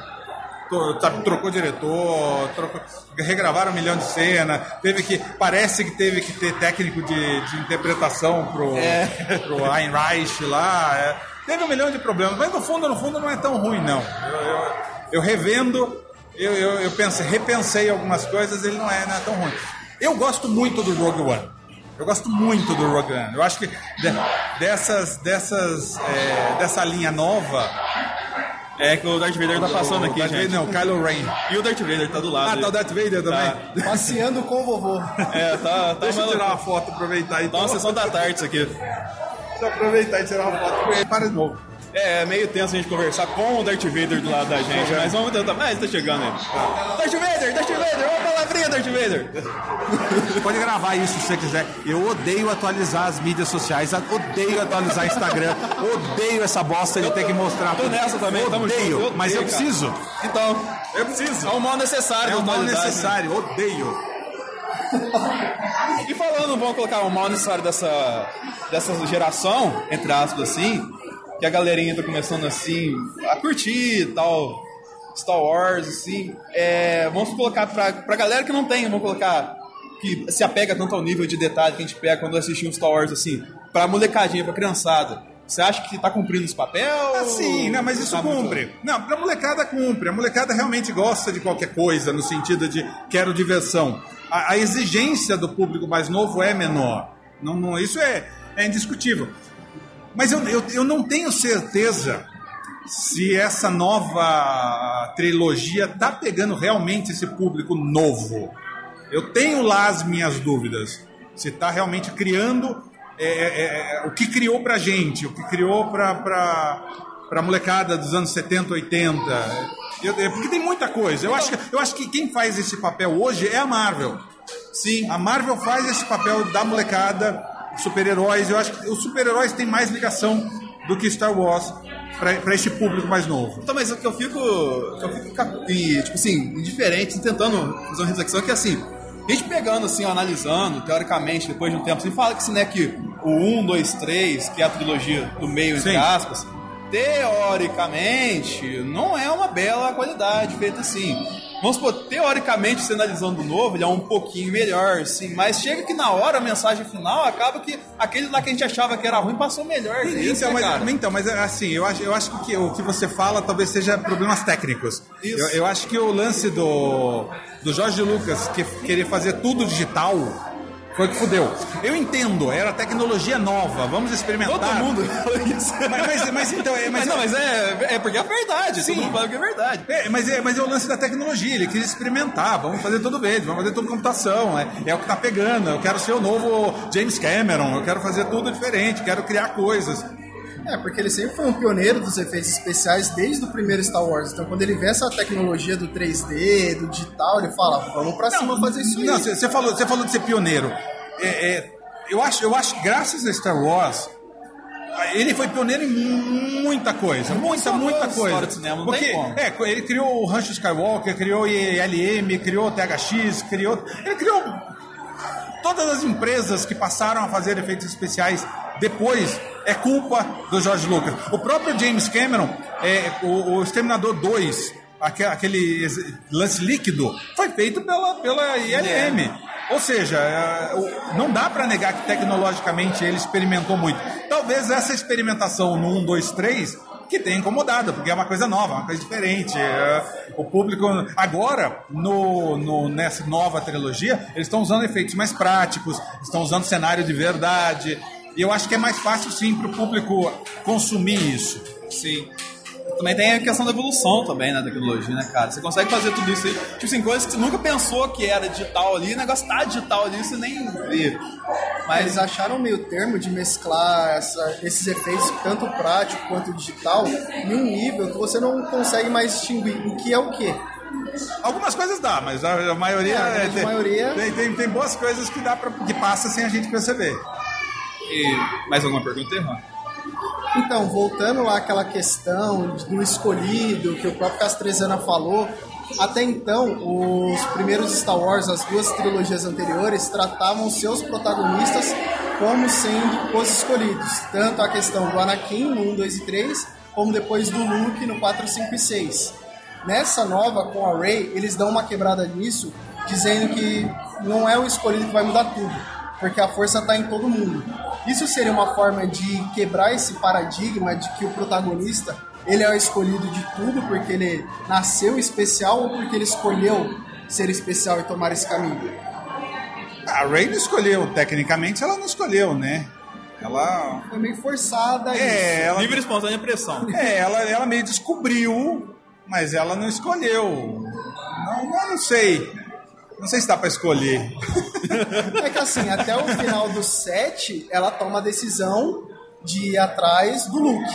Sabe, trocou diretor, trocou- regravaram um milhão de cenas, teve que. Parece que teve que ter técnico de, de interpretação pro,
É.
pro Ayn Reich lá. é. Teve um milhão de problemas, mas no fundo, no fundo não é tão ruim, não. Eu, eu- eu revendo, eu, eu, eu pensei, repensei algumas coisas, ele não é, não é tão ruim. Eu gosto muito do Rogue One. Eu gosto muito do Rogue One. Eu acho que de- dessas, dessas, é, dessa linha nova.
É que o Darth Vader tá passando aqui,
Darth
gente.
Vader, não, Kylo Ren.
E o Darth Vader tá do lado.
Ah, tá o Darth Vader também?
Passeando com o vovô.
É, tá, tá
Deixa eu tirar uma foto, aproveitar então.
Tá uma sessão da tarde isso aqui.
Aproveitar e tirar uma foto. Para de novo.
É, é meio tenso a gente conversar com o Darth Vader do lado da gente, mas vamos tentar. Mas tá chegando aí. Darth Vader, Darth Vader, uma palavrinha, Darth Vader.
Pode gravar isso se você quiser. Eu odeio atualizar as mídias sociais, odeio atualizar Instagram, odeio essa bosta de ter que mostrar
Tô
tudo.
nessa também, tamo
odeio,
junto, eu
mas eu
odeio, cara.
preciso.
Então, eu preciso. É o mal necessário.
É o mal
atualidade, né?
necessário, odeio.
E falando, vamos colocar o mal necessário dessa, dessa geração, entre aspas, assim, que a galerinha tá começando assim a curtir e tal, Star Wars, assim. É, vamos colocar pra, pra galera que não tem, vamos colocar que se apega tanto ao nível de detalhe que a gente pega quando assiste um Star Wars, assim, pra molecadinha, pra criançada. Você acha que tá cumprindo esse papel?
Ah, sim, não, mas isso
Tá muito-
cumpre. Não, pra molecada cumpre. A molecada realmente gosta de qualquer coisa, no sentido de quero diversão. A, a exigência do público mais novo é menor. Não, não, isso é, é indiscutível. Mas eu, eu, eu não tenho certeza se essa nova trilogia tá pegando realmente esse público novo. Eu tenho lá as minhas dúvidas. Se tá realmente criando é, é, é, o que criou pra gente, o que criou pra, pra molecada dos anos 70, 80. Eu- é, porque tem muita coisa. Eu acho, que, eu acho que quem faz esse papel hoje é a Marvel. Sim. A Marvel faz esse papel da molecada, super-heróis. Eu acho que os super-heróis têm mais ligação do que Star Wars pra esse público mais novo.
Então, mas o que eu fico, eu fico tipo assim, indiferente, tentando fazer uma reflexão que assim, a gente pegando assim, ó, analisando, teoricamente, depois de um tempo, assim, fala que, assim, né, que o 1, 2, 3, que é a trilogia do meio, entre
Sim.
aspas, teoricamente, não é uma bela qualidade feita assim. Vamos supor, teoricamente, se analisando o novo, ele é um pouquinho melhor, sim, mas chega que na hora, a mensagem final, acaba que aquele lá que a gente achava que era ruim passou melhor. que esse,
Então,
né,
mas,
cara?
então, mas assim, eu acho, eu acho que o que- o que você fala talvez seja problemas técnicos.
Isso.
Eu, eu acho que o lance do, do Jorge Lucas que querer fazer tudo digital foi que fudeu. Eu entendo, era tecnologia nova, vamos experimentar.
Todo mundo fala isso.
Mas, mas, mas então, é, mas,
Mas não, mas é, é porque é verdade, todo mundo fala que é verdade.
É, mas, é, mas é o lance da tecnologia, ele quis experimentar, vamos fazer tudo verde, vamos fazer tudo computação, é, é o que tá pegando, eu quero ser o novo James Cameron, eu quero fazer tudo diferente, quero criar coisas.
É, porque ele sempre foi um pioneiro dos efeitos especiais desde o primeiro Star Wars. Então, quando ele vê essa tecnologia do 3D, do digital, ele fala: vamos pra cima fazer isso aí.
Não, você falou, você falou de ser pioneiro. É, é, eu, acho, eu acho que graças a Star Wars, ele foi pioneiro em muita coisa. Muita, muita coisa.
cinema, não
Porque,
tem como.
É, ele criou o Rancho Skywalker, criou o ILM, criou o THX, criou. Ele criou todas as empresas que passaram a fazer efeitos especiais depois é culpa do George Lucas. O próprio James Cameron, é, o, o Exterminador 2, aque- aquele ex- lance líquido, foi feito pela, pela ILM. Ou seja, é, não dá para negar que tecnologicamente ele experimentou muito. Talvez essa experimentação no 1, 2, 3 que tenha incomodado, porque é uma coisa nova, uma coisa diferente. é, o público. Agora, no, no- nessa nova trilogia, eles estão usando efeitos mais práticos, estão usando cenário de verdade. E eu acho que é mais fácil sim para o público consumir isso.
Sim. Também tem a questão da evolução também na tecnologia, né, cara? Você consegue fazer tudo isso aí. Tipo assim, coisas que você nunca pensou que era digital ali, o negócio tá digital ali, você nem vê.
Mas eles acharam meio termo de mesclar essa- esses efeitos, tanto prático quanto digital, em um nível que você não consegue mais distinguir o que é o que.
Algumas coisas dá, mas a, maioria,
É, a grande
tem,
maioria-
Tem, tem, tem boas coisas que dá pra, que passa sem a gente perceber.
E mais alguma pergunta, Irmão?
Então, voltando lá àquela questão do escolhido, que o próprio Castrezana falou, até então, os primeiros Star Wars, as duas trilogias anteriores, tratavam seus protagonistas como sendo os escolhidos. Tanto a questão do Anakin no 1, 2 e 3, como depois do Luke no 4, 5 e 6. Nessa nova, com a Rey, eles dão uma quebrada nisso, dizendo que não é o escolhido que vai mudar tudo, porque a força está em todo mundo. Isso seria uma forma de quebrar esse paradigma de que o protagonista ele é o escolhido de tudo porque ele nasceu especial ou porque ele escolheu ser especial e tomar esse caminho.
A Ray não escolheu, tecnicamente ela não escolheu, né? Ela.
Foi meio forçada
É, ela-
Livre espontânea pressão.
É, ela, ela meio descobriu, mas ela não escolheu. Não, não, não sei. Não sei se dá pra escolher.
É que assim, até o final do set, ela toma a decisão de ir atrás do Luke.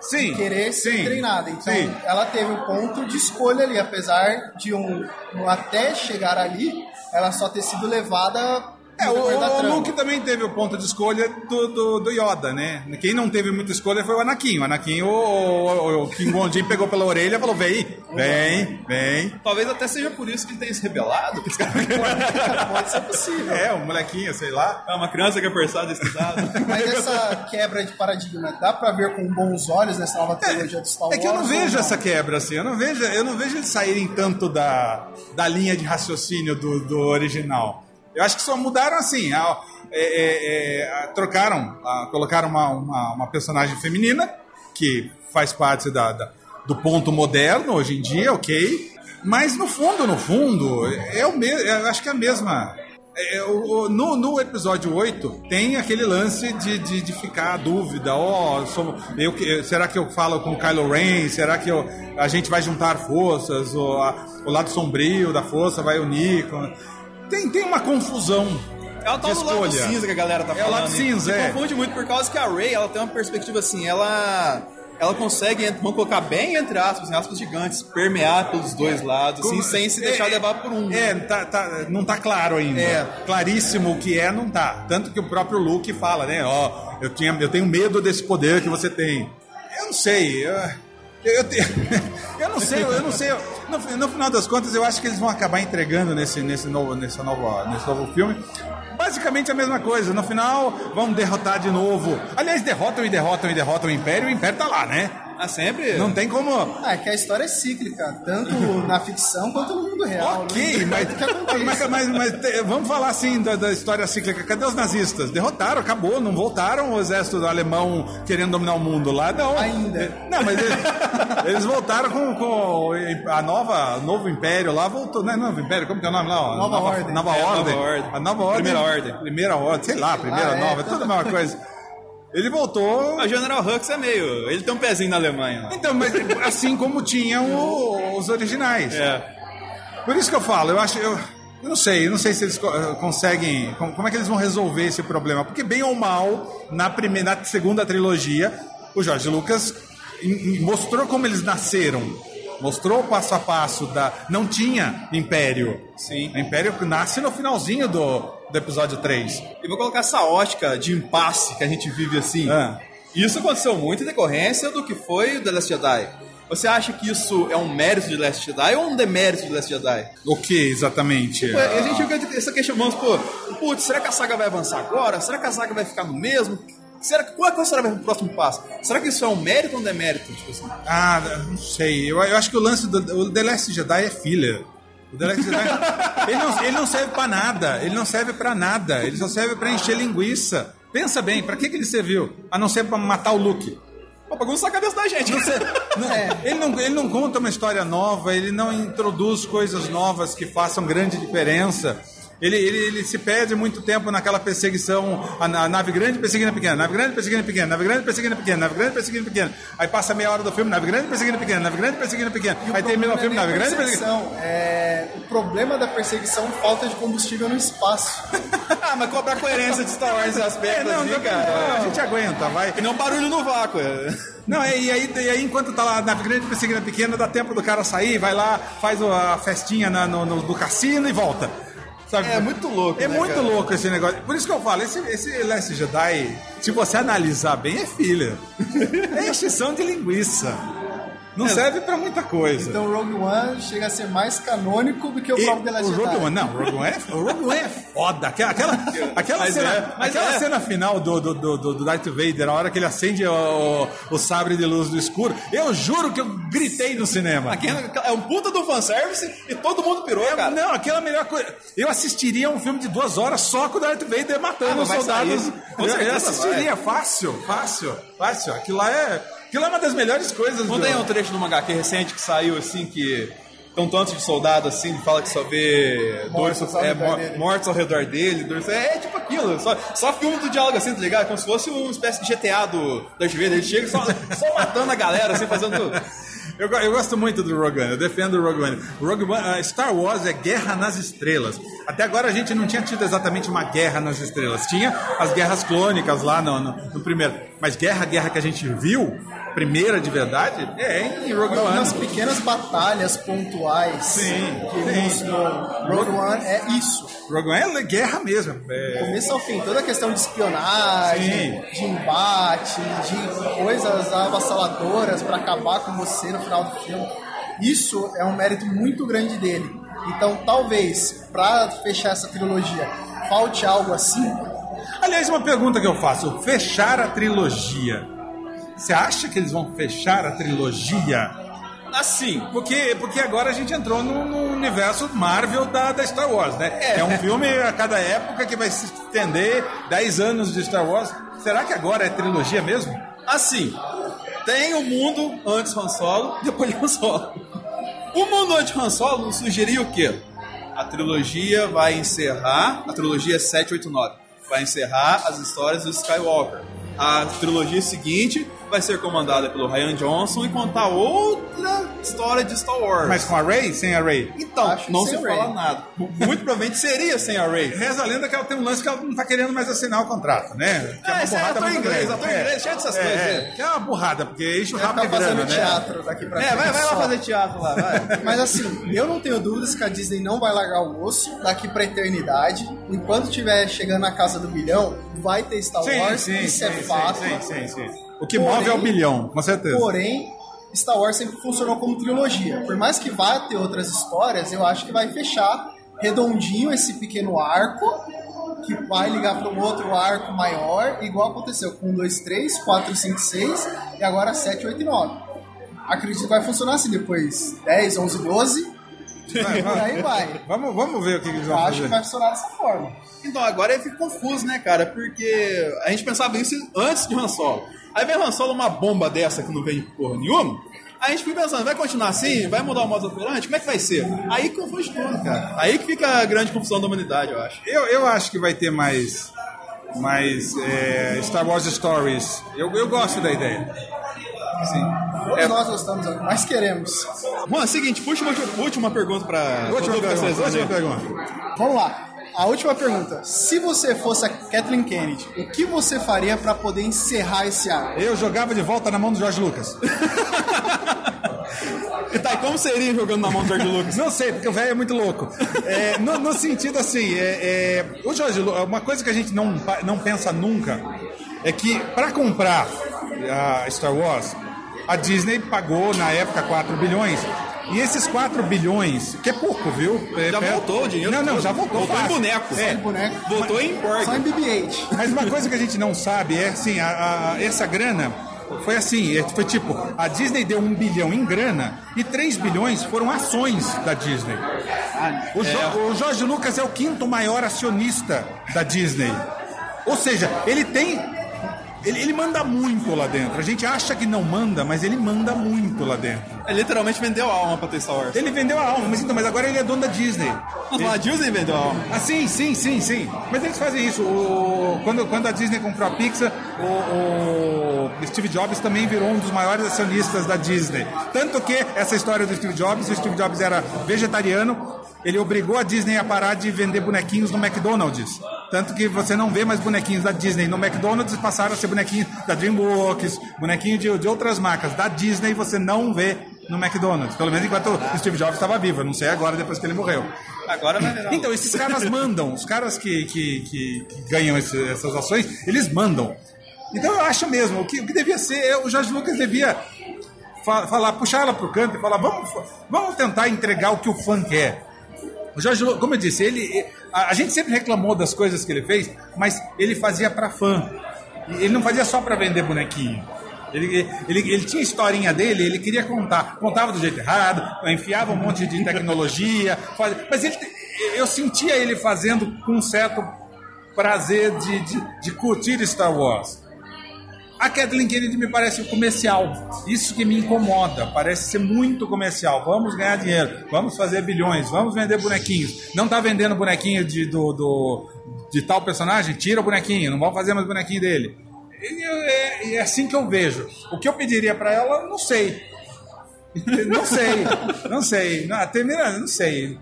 Sim.
Querer ser
sim,
treinada. Então,
sim.
ela teve um ponto de escolha ali, apesar de um, um até chegar ali, ela só ter sido levada
É, o, o. Luke também teve o ponto de escolha do, do, do Yoda, né? Quem não teve muita escolha foi o Anakin. O Anakin, o, o, o King Gon Jin pegou pela orelha e falou: vem, vem, vem.
Talvez até seja por isso que ele tenha se rebelado. que esse cara-
Pode ser possível.
É, um molequinho, sei lá.
É uma criança que é forçada, estudada.
Mas essa quebra de paradigma dá pra ver com bons olhos nessa nova trilogia do Star Wars?
É que eu não vejo essa quebra, assim. Eu não vejo, eu não vejo eles saírem tanto da, da linha de raciocínio do, do original. Eu acho que só mudaram assim. a- é, é, é, a- trocaram, a- colocaram uma, uma, uma personagem feminina, que faz parte da, da- do ponto moderno hoje em dia, ok. Mas no fundo, no fundo, é o mesmo. Eu acho que é a mesma. É, o- o- no, no episódio 8 tem aquele lance de, de, de ficar a dúvida, sou- eu, será que eu falo com o Kylo Ren? Será que eu- a gente vai juntar forças? O, a- o lado sombrio da força vai unir? com- Tem, tem uma confusão.
É o tal
de
do lado cinza que a galera tá
É o
falando.
lado
hein?
cinza,
Se
é.
confunde muito por causa que a Ray, ela tem uma perspectiva assim, ela ela consegue, vamos colocar bem entre aspas, aspas gigantes, permear pelos dois lados, assim,
Como-
sem se
é,
deixar levar por um.
É, tá, tá- não tá claro ainda.
É.
Claríssimo o que é, não tá. Tanto que o próprio Luke fala, né? Ó, eu, tinha, eu tenho medo desse poder que você tem. Eu não sei. Eu, eu, eu não sei, eu não sei. No, no final das contas, eu acho que eles vão acabar entregando nesse, nesse, novo, nessa nova, nesse novo filme. Basicamente a mesma coisa. No final, vão derrotar de novo. Aliás, derrotam e derrotam e derrotam o Império. O Império tá lá, né?
Ah, sempre?
Não tem como.
Ah, é que a história é cíclica, tanto na ficção quanto no mundo real.
Ok,
né?
mas,
O que acontece?
mas, mas- mas te- vamos falar assim da, da história cíclica. Cadê os nazistas? Derrotaram, acabou, não voltaram o exército alemão querendo dominar o mundo lá, não.
Ainda.
Não, mas eles, eles voltaram com, com a nova, novo império lá, voltou, não é novo império, como que é o nome lá? ó?
Nova Ordem.
Nova
É, Nova
ordem.
Ordem.
A nova ordem.
Primeira Ordem.
Primeira ordem, sei lá, primeira,
Ah, é,
nova,
tudo-
tudo a mesma coisa. Ele voltou.
O General Hux é meio. Ele tem um pezinho na Alemanha.
Então, mas assim como tinham o- os originais.
É.
Por isso que eu falo, eu acho. Eu, eu não sei, eu não sei se eles eh, conseguem. com- Como é que eles vão resolver esse problema? Porque, bem ou mal, na, primeira, na segunda trilogia, o Jorge Lucas mostrou como eles nasceram. Mostrou o passo a passo da. Não tinha Império.
Sim.
O Império nasce no finalzinho do, do episódio 3.
E vou colocar essa ótica de impasse que a gente vive assim.
Ah.
Isso aconteceu muito em decorrência do que foi o The Last Jedi. Você acha que isso é um mérito de Last Jedi ou um demérito de Last Jedi?
O que exatamente?
Tipo, a gente fica essa questão, vamos pô, putz, será que a saga vai avançar agora? Será que a saga vai ficar no mesmo? Será que, qual, qual será o próximo passo? Será que isso é um mérito ou um demérito? Tipo assim?
Ah, não sei. Eu, eu acho que o lance do o The Last Jedi é filler. O The Last ele, não, ele não serve pra nada. Ele não serve pra nada. Ele só serve pra encher linguiça. Pensa bem, pra que, que ele serviu? A não ser pra matar o Luke.
Pô, bagunça a cabeça da gente.
Não sei- não, ele, não, ele não conta uma história nova, ele não introduz coisas novas que façam grande diferença. Ele, ele, ele se perde muito tempo naquela perseguição, a, a nave grande perseguindo a pequena, nave grande perseguindo a pequena, nave grande perseguindo a pequena, nave grande perseguindo a pequena. Aí passa meia hora do filme, nave grande perseguindo a pequena, nave grande perseguindo a pequena. Aí termina o filme,
é
nave grande perseguindo.
perseguição, é o problema da perseguição é falta de combustível no espaço.
ah, mas cobrar coerência de Star Wars nesse aspecto,
É, não,
assim,
não,
cara.
a gente aguenta, vai.
E não barulho no vácuo. é.
Não, é, e aí, e aí enquanto tá lá na grande perseguindo a pequena, dá tempo do cara sair, vai lá, faz a festinha na- no, no- do cassino e volta. Sabe?
É muito louco,
É
né,
muito
cara?
louco esse negócio. Por isso que eu falo, esse, esse Last Jedi, se você analisar bem, é filha. É extinção de linguiça. Não serve pra muita coisa.
Então Rogue One chega a ser mais canônico do que o
E
próprio The Last
o Rogue
Jedi.
One, não, o Rogue One é, o Rogue One é foda. Aquela, aquela, aquela,
Mas
cena,
é, mas
aquela
é.
cena final do, do, do, do Darth Vader, a hora que ele acende o, o sabre de luz do escuro, eu juro que eu gritei no cinema.
É um puta do fanservice e todo mundo pirou, cara.
Não, aquela é a melhor coisa. Eu assistiria um filme de duas horas só com o Darth Vader matando
Ah,
os soldados.
sair.
Eu, eu assistiria fácil, fácil, fácil. Aquilo lá é, aquilo é uma das melhores coisas.
Não
do-
tem um trecho de uma HQ recente que saiu assim que. Um tanto de soldado assim, fala que só vê
Mortos
dois-
ao
é,
redor
mortos ao redor dele. dois- é, é tipo aquilo, só, só filme do diálogo assim, tá ligado? Como se fosse uma espécie de GTA do Darth Vader. Ele chega só, só matando a galera, assim, fazendo tudo.
Eu, eu gosto muito do Rogue One, eu defendo o Rogue One. Rogue One, ah, Star Wars é guerra nas estrelas. Até agora a gente não tinha tido exatamente uma guerra nas estrelas. Tinha as guerras clônicas lá no, no- no primeiro. Mas guerra, guerra que a gente viu, primeira de verdade, é em Rogue One.
Umas pequenas batalhas pontuais
Sim,
que
sim.
mostrou. Rogue One é isso.
Rogue One é guerra mesmo. É...
Começo ao fim, toda a questão de espionagem, de embate, de coisas avassaladoras para acabar com você no final do filme. Isso é um mérito muito grande dele. Então, talvez, para fechar essa trilogia, falte algo assim.
Aliás, uma pergunta que eu faço: fechar a trilogia. Você acha que eles vão fechar a trilogia?
Assim.
Porque, porque agora a gente entrou no, no universo Marvel da, da Star Wars, né? É. um filme a cada época que vai se estender 10 anos de Star Wars. Será que agora é trilogia mesmo?
Assim, tem o mundo antes Han Solo, depois Han Solo. O mundo antes Han Solo sugeria o quê? A trilogia vai encerrar, a trilogia 789, vai encerrar as histórias do Skywalker. A trilogia seguinte vai ser comandada pelo Ryan Johnson e contar outra história de Star Wars.
Mas com a Rey? Sem a Rey?
Então,
Acho
não se fala nada. Muito provavelmente seria sem a Rey.
Reza a lenda que ela tem um lance que ela não tá querendo mais assinar o contrato, né? Que
É, isso é ator
muito
inglês, ator inglês, cheio dessas
é,
coisas,
É,
é.
que é uma burrada, porque enche o rabo de grana, né?
teatro daqui pra
É,
frente.
vai, vai lá fazer teatro lá, vai.
Mas assim, eu não tenho dúvidas que a Disney não vai largar o osso daqui pra eternidade. Enquanto estiver chegando na casa do bilhão, vai ter Star Wars, isso é fato.
Sim, sim, sim. O que
Porém-
move é o bilhão, com certeza.
Porém, Star Wars sempre funcionou como trilogia. Por mais que vá ter outras histórias, eu acho que vai fechar redondinho esse pequeno arco, que vai ligar para um outro arco maior, igual aconteceu com 1, 2, 3, 4, 5, 6 e agora 7, 8 e 9. Acredito que vai funcionar assim depois 10, 11, 12.
Vai,
Por aí vai.
Vamos, vamos ver o que eles
Eu
vão
acho que
fazer.
vai funcionar dessa forma.
Então, agora eu fico confuso, né, cara? Porque a gente pensava isso antes de Han Solo. Aí vem Han Solo, uma bomba dessa que não vem porra nenhuma. Aí a gente fica pensando, vai continuar assim? Vai mudar o modo operante? Como é que vai ser? Aí que confunde tudo, cara. Aí que fica a grande confusão da humanidade, eu acho.
Eu, eu acho que vai ter mais, mais é, Star Wars Stories. Eu, eu gosto da ideia.
Todos nós gostamos, é mais queremos.
Bom, é o seguinte, puxa uma última pergunta pra...
Última pergunta, última pergunta.
Vamos lá. A última pergunta. Se você fosse a Kathleen Kennedy, o que você faria para poder encerrar esse arco?
Eu jogava de volta na mão do George Lucas.
E tá, e como seria jogando na mão do George Lucas?
Não sei, porque o velho é muito louco. É, no, no sentido assim, é, é, o George Lucas, uma coisa que a gente não, não pensa nunca é que para comprar a Star Wars, a Disney pagou na época 4 bilhões. E esses 4 bilhões, que é pouco, viu? É,
Já
perto-
voltou o dinheiro
Não, não, já voltou.
Voltou em
fácil.
boneco.
É.
Só em boneco. Voltou em porco.
Só em BB-8.
Mas uma coisa que a gente não sabe é assim, a, a- essa grana Foi assim, é- foi tipo, a Disney deu um bilhão em grana e 3 bilhões foram ações da Disney. O, Jo- o Jorge Lucas é o quinto maior acionista da Disney. Ou seja, ele tem. Ele, ele manda muito lá dentro. A gente acha que não manda, mas ele manda muito lá dentro.
Ele literalmente vendeu a alma pra ter Star Wars.
Ele vendeu a alma, mas então, mas agora ele é dono da Disney.
Mas a Disney vendeu a alma.
Ah, sim, sim, sim, sim. Mas eles fazem isso. O- quando, quando a Disney comprou a Pixar, o, o Steve Jobs também virou um dos maiores acionistas da Disney. Tanto que essa história do Steve Jobs, o Steve Jobs era vegetariano, ele obrigou a Disney a parar de vender bonequinhos no McDonald's. Tanto que você não vê mais bonequinhos da Disney no McDonald's e passaram a ser bonequinhos da DreamWorks, bonequinho de, de outras marcas. Da Disney você não vê no McDonald's. Pelo menos enquanto o Steve Jobs estava vivo. Eu não sei agora, depois que ele morreu.
Agora vai virar.
Então, esses caras mandam. Os caras que, que, que- que ganham esse- essas ações, eles mandam. Então eu acho mesmo, o que, o que devia ser, é, o Jorge Lucas devia fa- falar, puxar ela pro canto e falar, vamos, vamos tentar entregar o que o fã quer. O Jorge Lucas, como eu disse, ele, a, a gente sempre reclamou das coisas que ele fez, mas ele fazia para fã. Ele não fazia só para vender bonequinho. Ele, ele, ele tinha historinha dele, ele queria contar. Contava do jeito errado, enfiava um monte de tecnologia. mas ele, eu sentia ele fazendo com um certo prazer de, de, de curtir Star Wars. A Kathleen Kennedy me parece comercial. Isso que me incomoda. Parece ser muito comercial. Vamos ganhar dinheiro, vamos fazer bilhões, vamos vender bonequinhos. Não tá vendendo bonequinho de, do, do- de tal personagem? Tira o bonequinho, não vamos fazer mais bonequinho dele. E é, é assim que eu vejo. O que eu pediria pra ela, não sei. Não sei, não sei. Não, termina, não sei.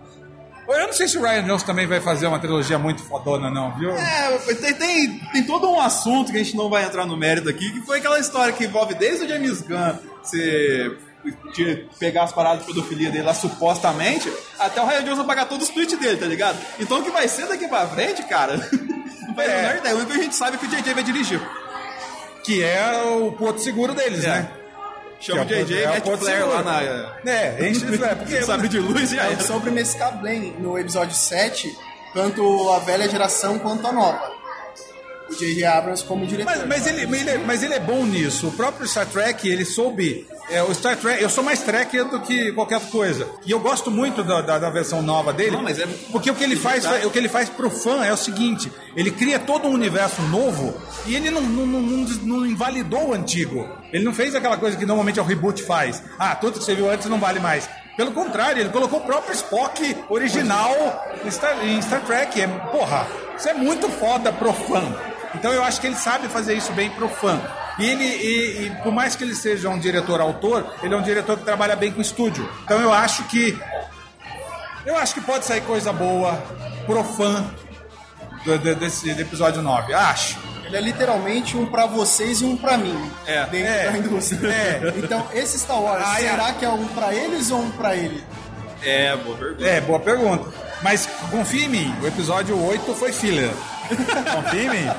Eu não sei se o Ryan Johnson também vai fazer uma trilogia muito fodona, não, viu?
É, tem, tem, tem todo um assunto que a gente não vai entrar no mérito aqui, que foi aquela história que envolve desde o James Gunn ser de pegar as paradas de pedofilia dele lá supostamente, até o Ryan Johnson pagar todos os tweets dele, tá ligado? Então o que vai ser daqui pra frente, cara, não faz a menor ideia. O único que a gente sabe é que o JJ vai dirigir.
Que é o porto seguro deles, né?
Chama o
é
JJ,
é
mete
porto
flare
seguro.
lá na...
É, enche de flare, porque...
Sabe de luz e
É
aí.
sobre Mescal Blaine no episódio 7, tanto a velha geração quanto a nova. O J.J. Abrams como diretor.
Mas, mas ele, mas, ele, é- mas ele é bom nisso. O próprio Star Trek, ele soube. É, o Star Trek, eu sou mais Trek do que qualquer coisa. E eu gosto muito da, da, da versão nova dele.
Não, é-
Porque o que ele faz, o que ele faz pro fã é o seguinte: ele cria todo um universo novo e ele não, não, não, não, não invalidou o antigo. Ele não fez aquela coisa que normalmente o reboot faz. Ah, tudo que você viu antes não vale mais. Pelo contrário, ele colocou o próprio Spock original em Star, em Star Trek. É, porra, isso é muito foda pro fã. Então eu acho que ele sabe fazer isso bem pro fã. E ele, e, e por mais que ele seja um diretor-autor, ele é um diretor que trabalha bem com estúdio. Então eu acho que. Eu acho que pode sair coisa boa pro fã do- do- desse do episódio 9. Acho.
Ele é literalmente um pra vocês e um pra mim.
É.
Dentro
É.
da indústria.
É.
Então, esse Star Wars,
Ah, é.
será que é um pra eles ou um pra ele?
É, boa pergunta.
É, boa pergunta. Mas confia em mim, o episódio 8 foi filler. confia em mim.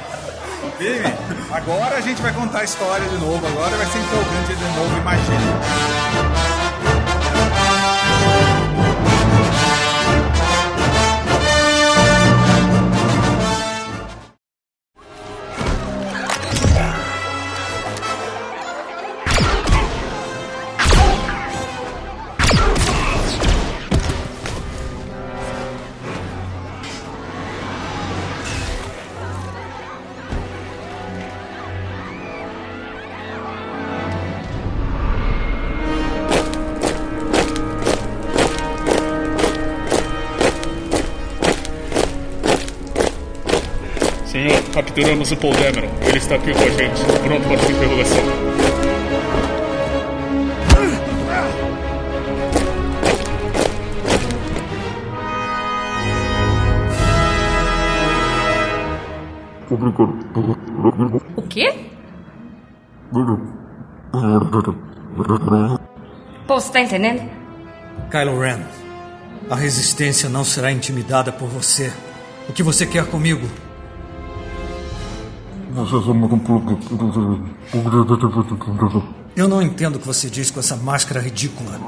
Mim. Agora a gente vai contar a história de novo, agora vai ser empolgante de novo, imagina.
Capturamos o Paul Dameron. Ele está aqui com a gente, pronto para sua interrogação.
O quê? Pô, você tá entendendo?
Kylo Ren, a resistência não será intimidada por você. O que você quer comigo? Eu não entendo o que você diz com essa máscara ridícula.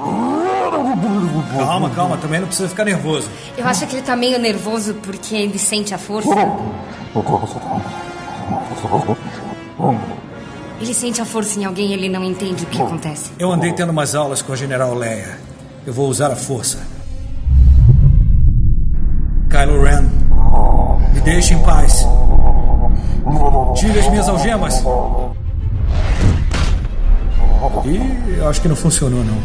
Calma, calma, também não precisa ficar nervoso.
Eu acho que ele tá meio nervoso porque ele sente a força. Ele sente a força em alguém e ele não entende o que acontece.
Eu andei tendo umas aulas com a General Leia. Eu vou usar a força. Kylo Ren, me deixe em paz. Tire as minhas algemas. E acho que não funcionou, não.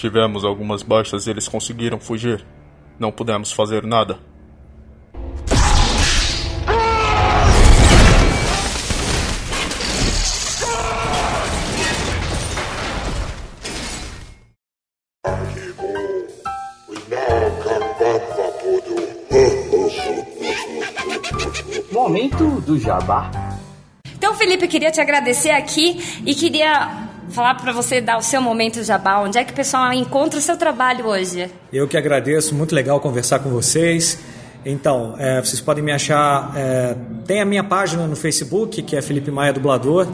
Tivemos algumas baixas e eles conseguiram fugir. Não pudemos fazer nada.
Momento do jabá.
Então, Felipe, eu queria te agradecer aqui e queria falar para você dar o seu momento jabá. Onde é que o pessoal encontra o seu trabalho hoje?
Eu que agradeço, muito legal conversar com vocês. Então, é, vocês podem me achar. é, tem a minha página no Facebook, que é Felipe Maia Dublador.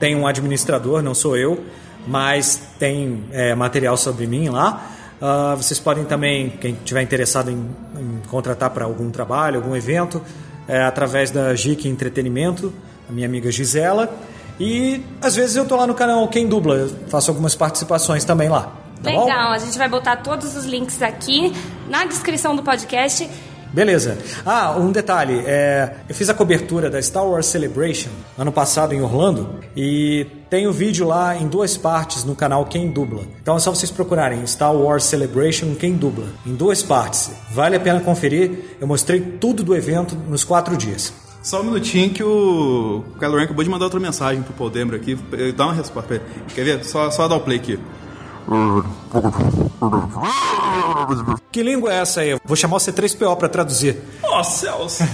Tem um administrador, não sou eu, mas tem é, material sobre mim lá. Ah, vocês podem também, quem tiver interessado em, em contratar para algum trabalho, algum evento, é, através da GIC Entretenimento, a minha amiga Gisela. E às vezes eu tô lá no canal Quem Dubla, eu faço algumas participações também lá. Tá bom?
Legal, a gente vai botar todos os links aqui na descrição do podcast.
Beleza. Ah, um detalhe. é, eu fiz a cobertura da Star Wars Celebration ano passado em Orlando e tem o vídeo lá em duas partes no canal Quem Dubla. Então é só vocês procurarem Star Wars Celebration Quem Dubla. Em duas partes. Vale a pena conferir. Eu mostrei tudo do evento nos quatro dias.
Só um minutinho que o Kylo Ren acabou de mandar outra mensagem pro Paul Demer aqui. Dá uma resposta pra ele. Quer ver? Só, só dar o play aqui.
Que língua é essa aí? Vou chamar o C3PO pra traduzir.
Ó céus!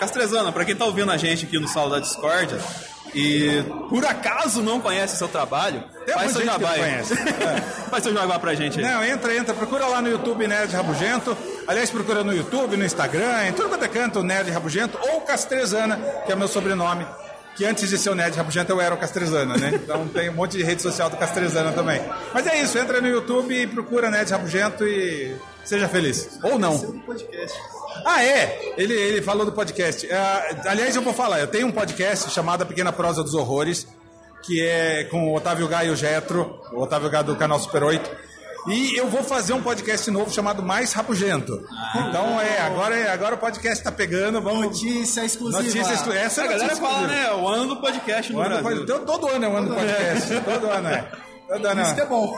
Castrezana, pra quem tá ouvindo a gente aqui no Sala da Discórdia e por acaso não conhece seu trabalho,
Tem
faz seu
gente que
jabá
não
aí.
conhece.
faz seu jabá pra gente aí.
Não, entra, entra, procura lá no YouTube Nerd Rabugento. Aliás, procura no YouTube, no Instagram, em tudo quanto é canto, Nerd Rabugento, ou Castrezana, que é meu sobrenome. Que antes de ser o Nerd Rabugento eu era o Castrezana, né? Então tem um monte de rede social do Castrezana também. Mas é isso, entra no YouTube e procura Nerd Rabugento e seja feliz. Ou não. Ah, é? Ele, ele falou do podcast. Ah, aliás, eu vou falar, eu tenho um podcast chamado A Pequena Prosa dos Horrores, que é com o Otávio Gai e o Getro, o Otávio Gai do canal Super 8. E eu vou fazer um podcast novo chamado Mais Rabugento. então é, agora, é, agora o podcast tá pegando, vamos...
Notícia exclusiva.
Notícia exclusiva. Essa é
a galera
notícia
fala,
exclusiva.
né? O ano do podcast no
O ano do
Brasil.
pod- todo ano é o ano do podcast. todo ano é. Todo ano
Isso que é bom.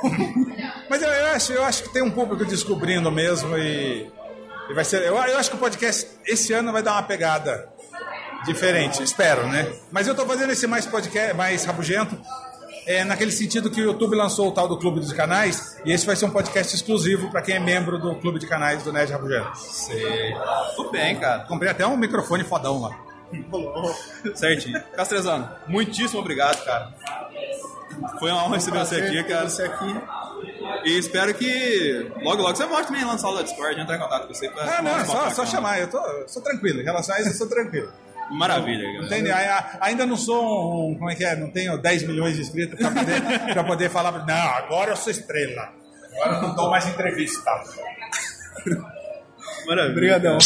Mas eu, eu acho, eu acho que tem um público descobrindo mesmo e, e vai ser. Eu, eu acho que o podcast esse ano vai dar uma pegada diferente, espero, né? Mas eu tô fazendo esse mais podcast, mais rabugento, é, naquele sentido que o YouTube lançou o tal do Clube dos Canais e esse vai ser um podcast exclusivo para quem é membro do Clube de Canais do Nerd Rabugento.
Sei. Tudo bem, cara.
Comprei até um microfone fodão lá.
Certinho. Castrezano, muitíssimo obrigado, cara. Foi uma honra receber você aqui, cara.
Você aqui.
E espero que logo, logo você volte também lá na sala da Discord, entrar em contato com você. pra
Ah, não,
um
só, só chamar, eu tô, eu sou tranquilo. Em relação a isso, eu sou tranquilo.
Maravilha, cara.
Entende? Ainda não sou um. Como é que é? Não tenho 10 milhões de inscritos pra poder, pra poder falar. pra- Não, agora eu sou estrela. Agora eu não dou mais entrevista.
Maravilha.
Obrigadão.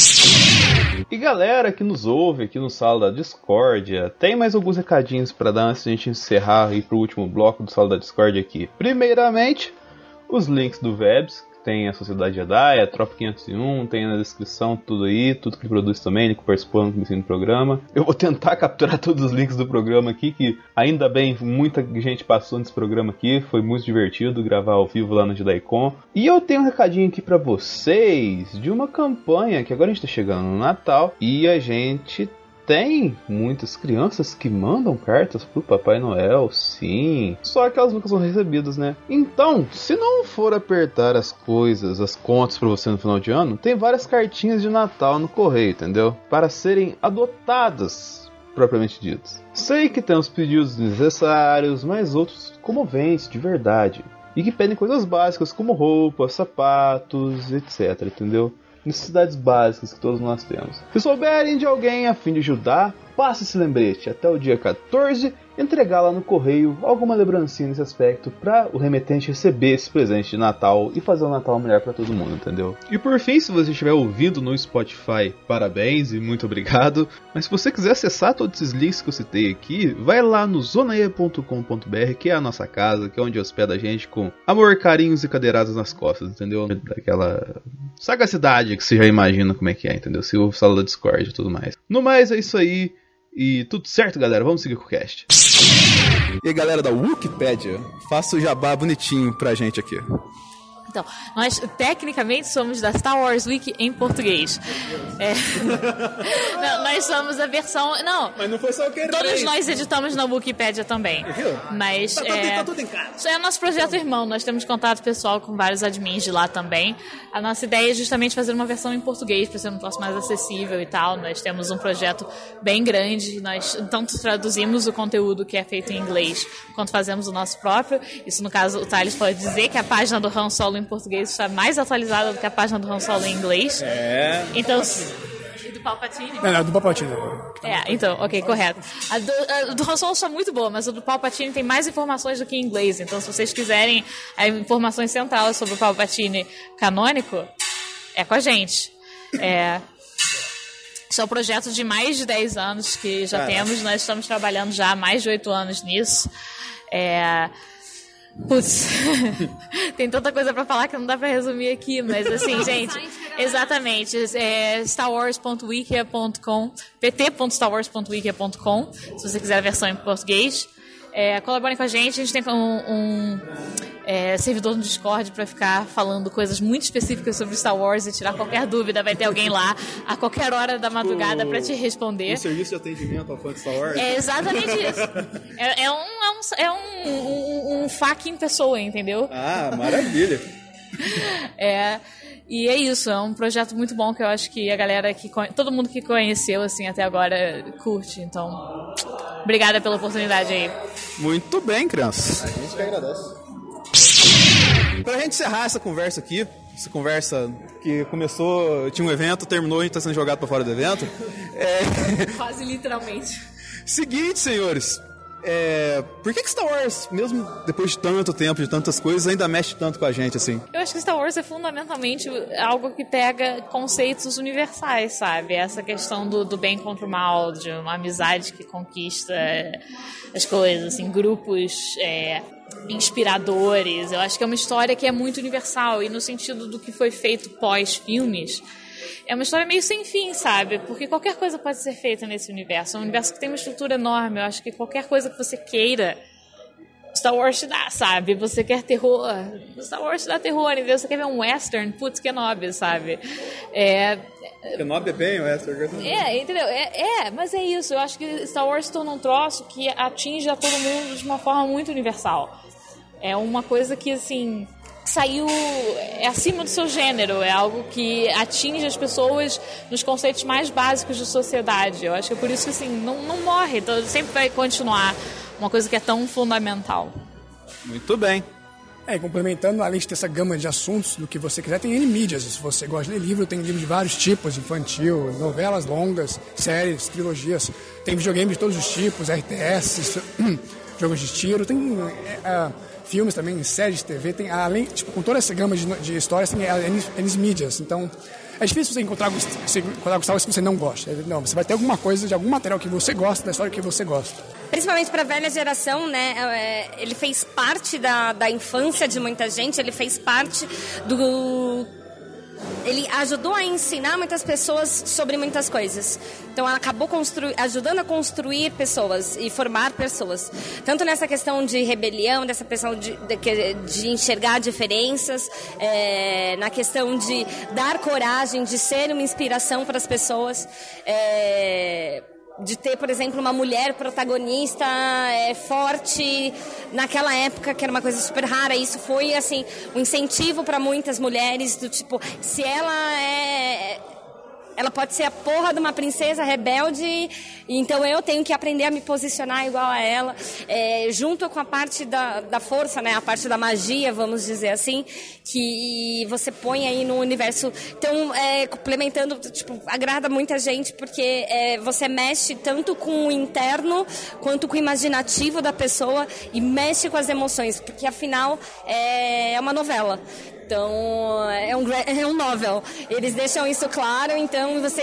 E galera que nos ouve aqui no Sala da Discórdia, tem mais alguns recadinhos para dar antes de a gente encerrar e ir pro último bloco do Sala da Discórdia aqui. Primeiramente, os links do Vebs,
tem a Sociedade Jedi, a Tropa 501, tem na descrição tudo aí, tudo que ele produz também, ele que participou no começo do programa. Eu vou tentar capturar todos os links do programa aqui, que ainda bem, muita gente passou nesse programa aqui, foi muito divertido gravar ao vivo lá no JediCon. E eu tenho um recadinho aqui para vocês de uma campanha que agora a gente tá chegando no Natal e a gente tem muitas crianças que mandam cartas pro Papai Noel, sim. Só que elas nunca são recebidas, né? Então, se não for apertar as coisas, as contas para você no final de ano, tem várias cartinhas de Natal no correio, entendeu? Para serem adotadas, propriamente ditas. Sei que tem os pedidos necessários, mas outros comoventes de verdade. E que pedem coisas básicas como roupas, sapatos, etc, entendeu? Necessidades básicas que todos nós temos. Se souberem de alguém a fim de ajudar, passe esse lembrete até o dia 14 entregar lá no correio alguma lembrancinha nesse aspecto para o remetente receber esse presente de Natal e fazer o Natal melhor para todo mundo, entendeu? E por fim, se você estiver ouvindo no Spotify, parabéns e muito obrigado. Mas se você quiser acessar todos esses links que eu citei aqui, vai lá no zonae.com.br, que é a nossa casa, que é onde hospeda a gente com amor, carinhos e cadeiradas nas costas, entendeu? Daquela sagacidade que você já imagina como é que é, entendeu? Se o sala da Discord e tudo mais. No mais, é isso aí. E tudo certo, galera? Vamos seguir com o cast.
E aí, galera da Wikipedia, faça o jabá bonitinho pra gente aqui.
Então, nós tecnicamente somos da Star Wars Wiki em português. É... não, nós somos a versão. Não.
Mas não foi só o que
Todos nós editamos na Wikipedia também.
Viu?
Mas.
Tá,
é...
tá tudo em casa.
Isso é o nosso projeto irmão. Nós temos contato pessoal com vários admins de lá também. A nossa ideia é justamente fazer uma versão em português para ser um troço mais acessível e tal. Nós temos um projeto bem grande. Nós tanto traduzimos o conteúdo que é feito em inglês quanto fazemos o nosso próprio. Isso, no caso, o Thales pode dizer que a página do Han Solo em português está mais atualizada do que a página do Han Solo em inglês.
É.
Então. E do Palpatine?
Não, não, do Palpatine.
É, então, ok, correto. A do, a do Han Solo está muito boa, mas o do Palpatine tem mais informações do que em inglês. Então, se vocês quiserem a informações centrais sobre o Palpatine canônico, é com a gente. É. São projetos de mais de 10 anos que já
Caraca.
temos, nós estamos trabalhando já há mais de 8 anos nisso. É. Putz, tem tanta coisa pra falar que não dá pra resumir aqui, mas assim, gente, exatamente, é starwars.wikia.com, pt.starwars.wikia.com, se você quiser a versão em português. É, colaborem com a gente, a gente tem um, um, é, servidor no Discord pra ficar falando coisas muito específicas sobre Star Wars e tirar qualquer dúvida, vai ter alguém lá a qualquer hora da madrugada pra te responder.
Um serviço de atendimento ao fã de Star Wars.
É exatamente isso. É, é um, é um, é um, um, um fac em pessoa, entendeu?
Ah, maravilha.
É, e é isso, é um projeto muito bom que eu acho que a galera que todo mundo que conheceu assim até agora curte. Então, obrigada pela oportunidade aí.
Muito bem, crianças.
A gente que agradece.
Pra gente encerrar essa conversa aqui, essa conversa que começou, tinha um evento, terminou, a gente tá sendo jogado pra fora do evento. É...
Quase literalmente.
Seguinte, senhores. É... Por que, que Star Wars, mesmo depois de tanto tempo, de tantas coisas, ainda mexe tanto com a gente, assim?
Eu acho que Star Wars é fundamentalmente algo que pega conceitos universais, sabe? Essa questão do, do bem contra o mal, de uma amizade que conquista é, as coisas, assim, grupos é, inspiradores. Eu acho que é uma história que é muito universal e no sentido do que foi feito pós-filmes. É uma história meio sem fim, sabe? Porque qualquer coisa pode ser feita nesse universo. É um universo que tem uma estrutura enorme. Eu acho que qualquer coisa que você queira Star Wars te dá, sabe? Você quer terror, Star Wars te dá terror, entendeu? Você quer ver um western, putz, Kenobi, sabe? É,
Kenobi é bem o Esther.
é, entendeu? É, é, mas é isso. Eu acho que Star Wars se torna um troço que atinge a todo mundo de uma forma muito universal. É uma coisa que, assim, saiu é acima do seu gênero. É algo que atinge as pessoas nos conceitos mais básicos de sociedade. Eu acho que é por isso que, assim, não, não morre. Então, sempre vai continuar uma coisa que é tão fundamental.
Muito bem.
É, e complementando, além de ter essa gama de assuntos do que você quiser, tem N mídias. Se você gosta de ler livro, tem livros de vários tipos, infantil, novelas longas, séries, trilogias. Tem videogame de todos os tipos, RTS, jogos de tiro, tem é, ah, filmes também, séries de TV, tem além, tipo, com toda essa gama de, de histórias, tem é, N, N mídias. Então, é difícil você encontrar, você encontrar Wars que você não gosta. Não, você vai ter alguma coisa de algum material que você gosta, da história que você gosta.
principalmente para a velha geração, né? é, ele fez parte da, da infância de muita gente, ele fez parte do ele ajudou a ensinar muitas pessoas sobre muitas coisas. Então, ela acabou ajudando a construir pessoas e formar pessoas. Tanto nessa questão de rebelião, dessa questão de, de, de enxergar diferenças, é, na questão de dar coragem, de ser uma inspiração para as pessoas. é, de ter, por exemplo, uma mulher protagonista é, forte naquela época, que era uma coisa super rara. Isso foi, assim, um incentivo para muitas mulheres, do tipo, se ela é... Ela pode ser a porra de uma princesa rebelde, então eu tenho que aprender a me posicionar igual a ela, é, junto com a parte da, da força, né, a parte da magia, vamos dizer assim, que você põe aí no universo. Então, é, complementando, tipo, agrada muita gente, porque é, você mexe tanto com o interno quanto com o imaginativo da pessoa e mexe com as emoções, porque afinal é, é uma novela. Então, é um, é um novel. Eles deixam isso claro, então você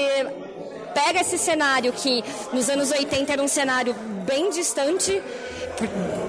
pega esse cenário que nos anos 80 era um cenário bem distante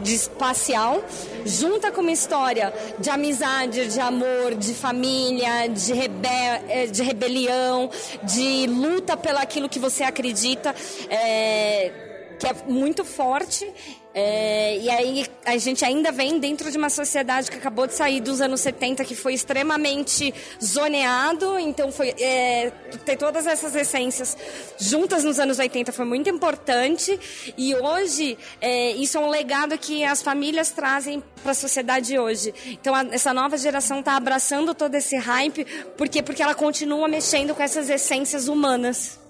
de espacial, junta com uma história de amizade, de amor, de família, de, rebe- eh, de rebelião, de luta pelo aquilo que você acredita, é, que é muito forte. É, e aí a gente ainda vem dentro de uma sociedade que acabou de sair dos anos 70, que foi extremamente zoneado, então foi é, ter todas essas essências juntas nos anos 80 foi muito importante e hoje é, isso é um legado que as famílias trazem para a sociedade hoje. Então a- essa nova geração está abraçando todo esse hype, por quê? Porque ela continua mexendo com essas essências humanas.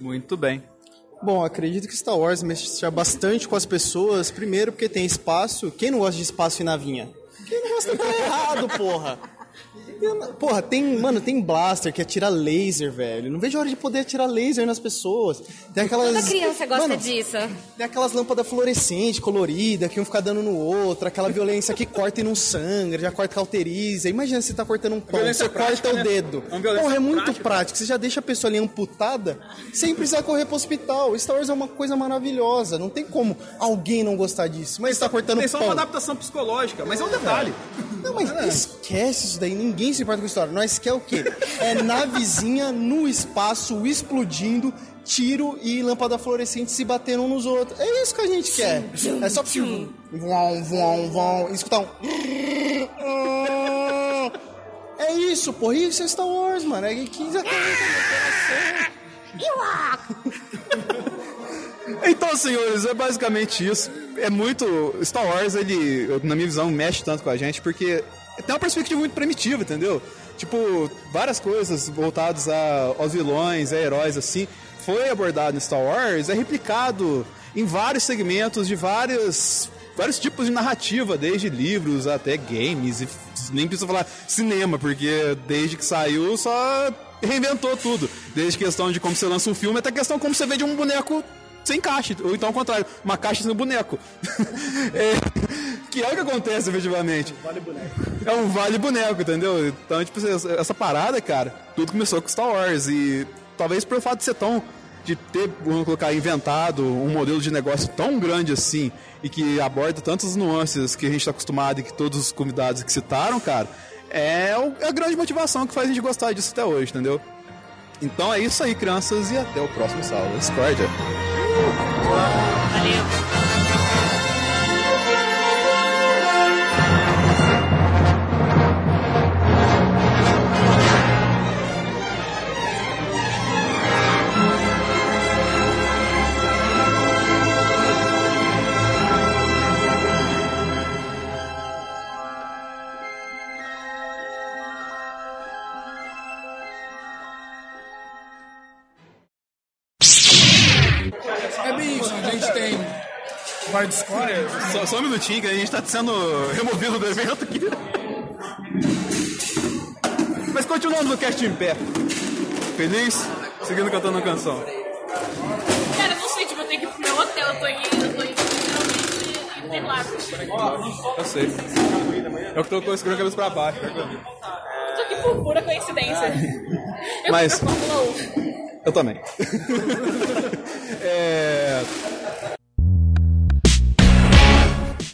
Muito bem.
Bom, acredito que Star Wars mexe bastante com as pessoas. Primeiro, porque tem espaço. Quem não gosta de espaço e navinha? Quem não gosta tá errado, porra. Porra, tem, mano, tem blaster que atira laser, velho. Não vejo a hora de poder atirar laser nas pessoas. Tem aquelas.
Toda criança gosta
Mano,
disso.
Tem aquelas lâmpadas fluorescentes, coloridas, que um ficar dando no outro, aquela violência que corta e não sangra, já corta e cauteriza. Imagina você tá cortando um pão,
violência
você corta
prática,
o
né?
dedo.
É
Porra, é muito
prática.
prático. Você já deixa a pessoa ali amputada sem precisar correr pro hospital. Star Wars é uma coisa maravilhosa. Não tem como alguém não gostar disso. Mas você tá cortando
Tem só
pão.
uma adaptação psicológica, mas é um detalhe.
Não, mas esquece isso daí, ninguém se importa com história. Nós quer o quê? É navezinha no espaço, explodindo, tiro e lâmpada fluorescente se batendo uns nos outros. É isso que a gente quer. É só vão, vão, vão, e escutar um. É isso, porra. Isso é Star Wars, mano. É 15 a 40
Então, senhores, é basicamente isso. É muito. Star Wars, ele, na minha visão, mexe tanto com a gente porque tem uma perspectiva muito primitiva, entendeu? Tipo, várias coisas voltadas a, aos vilões, a heróis, assim, foi abordado em Star Wars, é replicado em vários segmentos de vários, vários tipos de narrativa, desde livros até games, e nem precisa falar cinema, porque desde que saiu só reinventou tudo. Desde questão de como você lança um filme até questão como você vende um boneco sem caixa, ou então ao contrário, uma caixa sem boneco. É, que é o que acontece efetivamente.
Vale boneco.
É um vale boneco, entendeu? Então, tipo, essa, parada, cara, tudo começou com Star Wars. E talvez pelo fato de ser tão. de ter, vamos colocar, inventado um modelo de negócio tão grande assim e que aborda tantas nuances que a gente está acostumado e que todos os convidados que citaram, cara, é é a grande motivação que faz a gente gostar disso até hoje, entendeu? Então é isso aí, crianças, e até o próximo Sala Discordia.
É
Só, só um minutinho que a gente tá sendo removido do evento aqui. Mas continuando no cast em pé. Feliz? Seguindo cantando a canção.
Cara, eu não sei, tipo, eu tenho que ir pro meu hotel, eu tô em, eu tô em literalmente Interlagos.
Eu sei. Eu que tô com a cabeça pra baixo. né?
Eu tô aqui por pura coincidência. Eu
Mas-
fui pra Fórmula 1.
Eu também. é...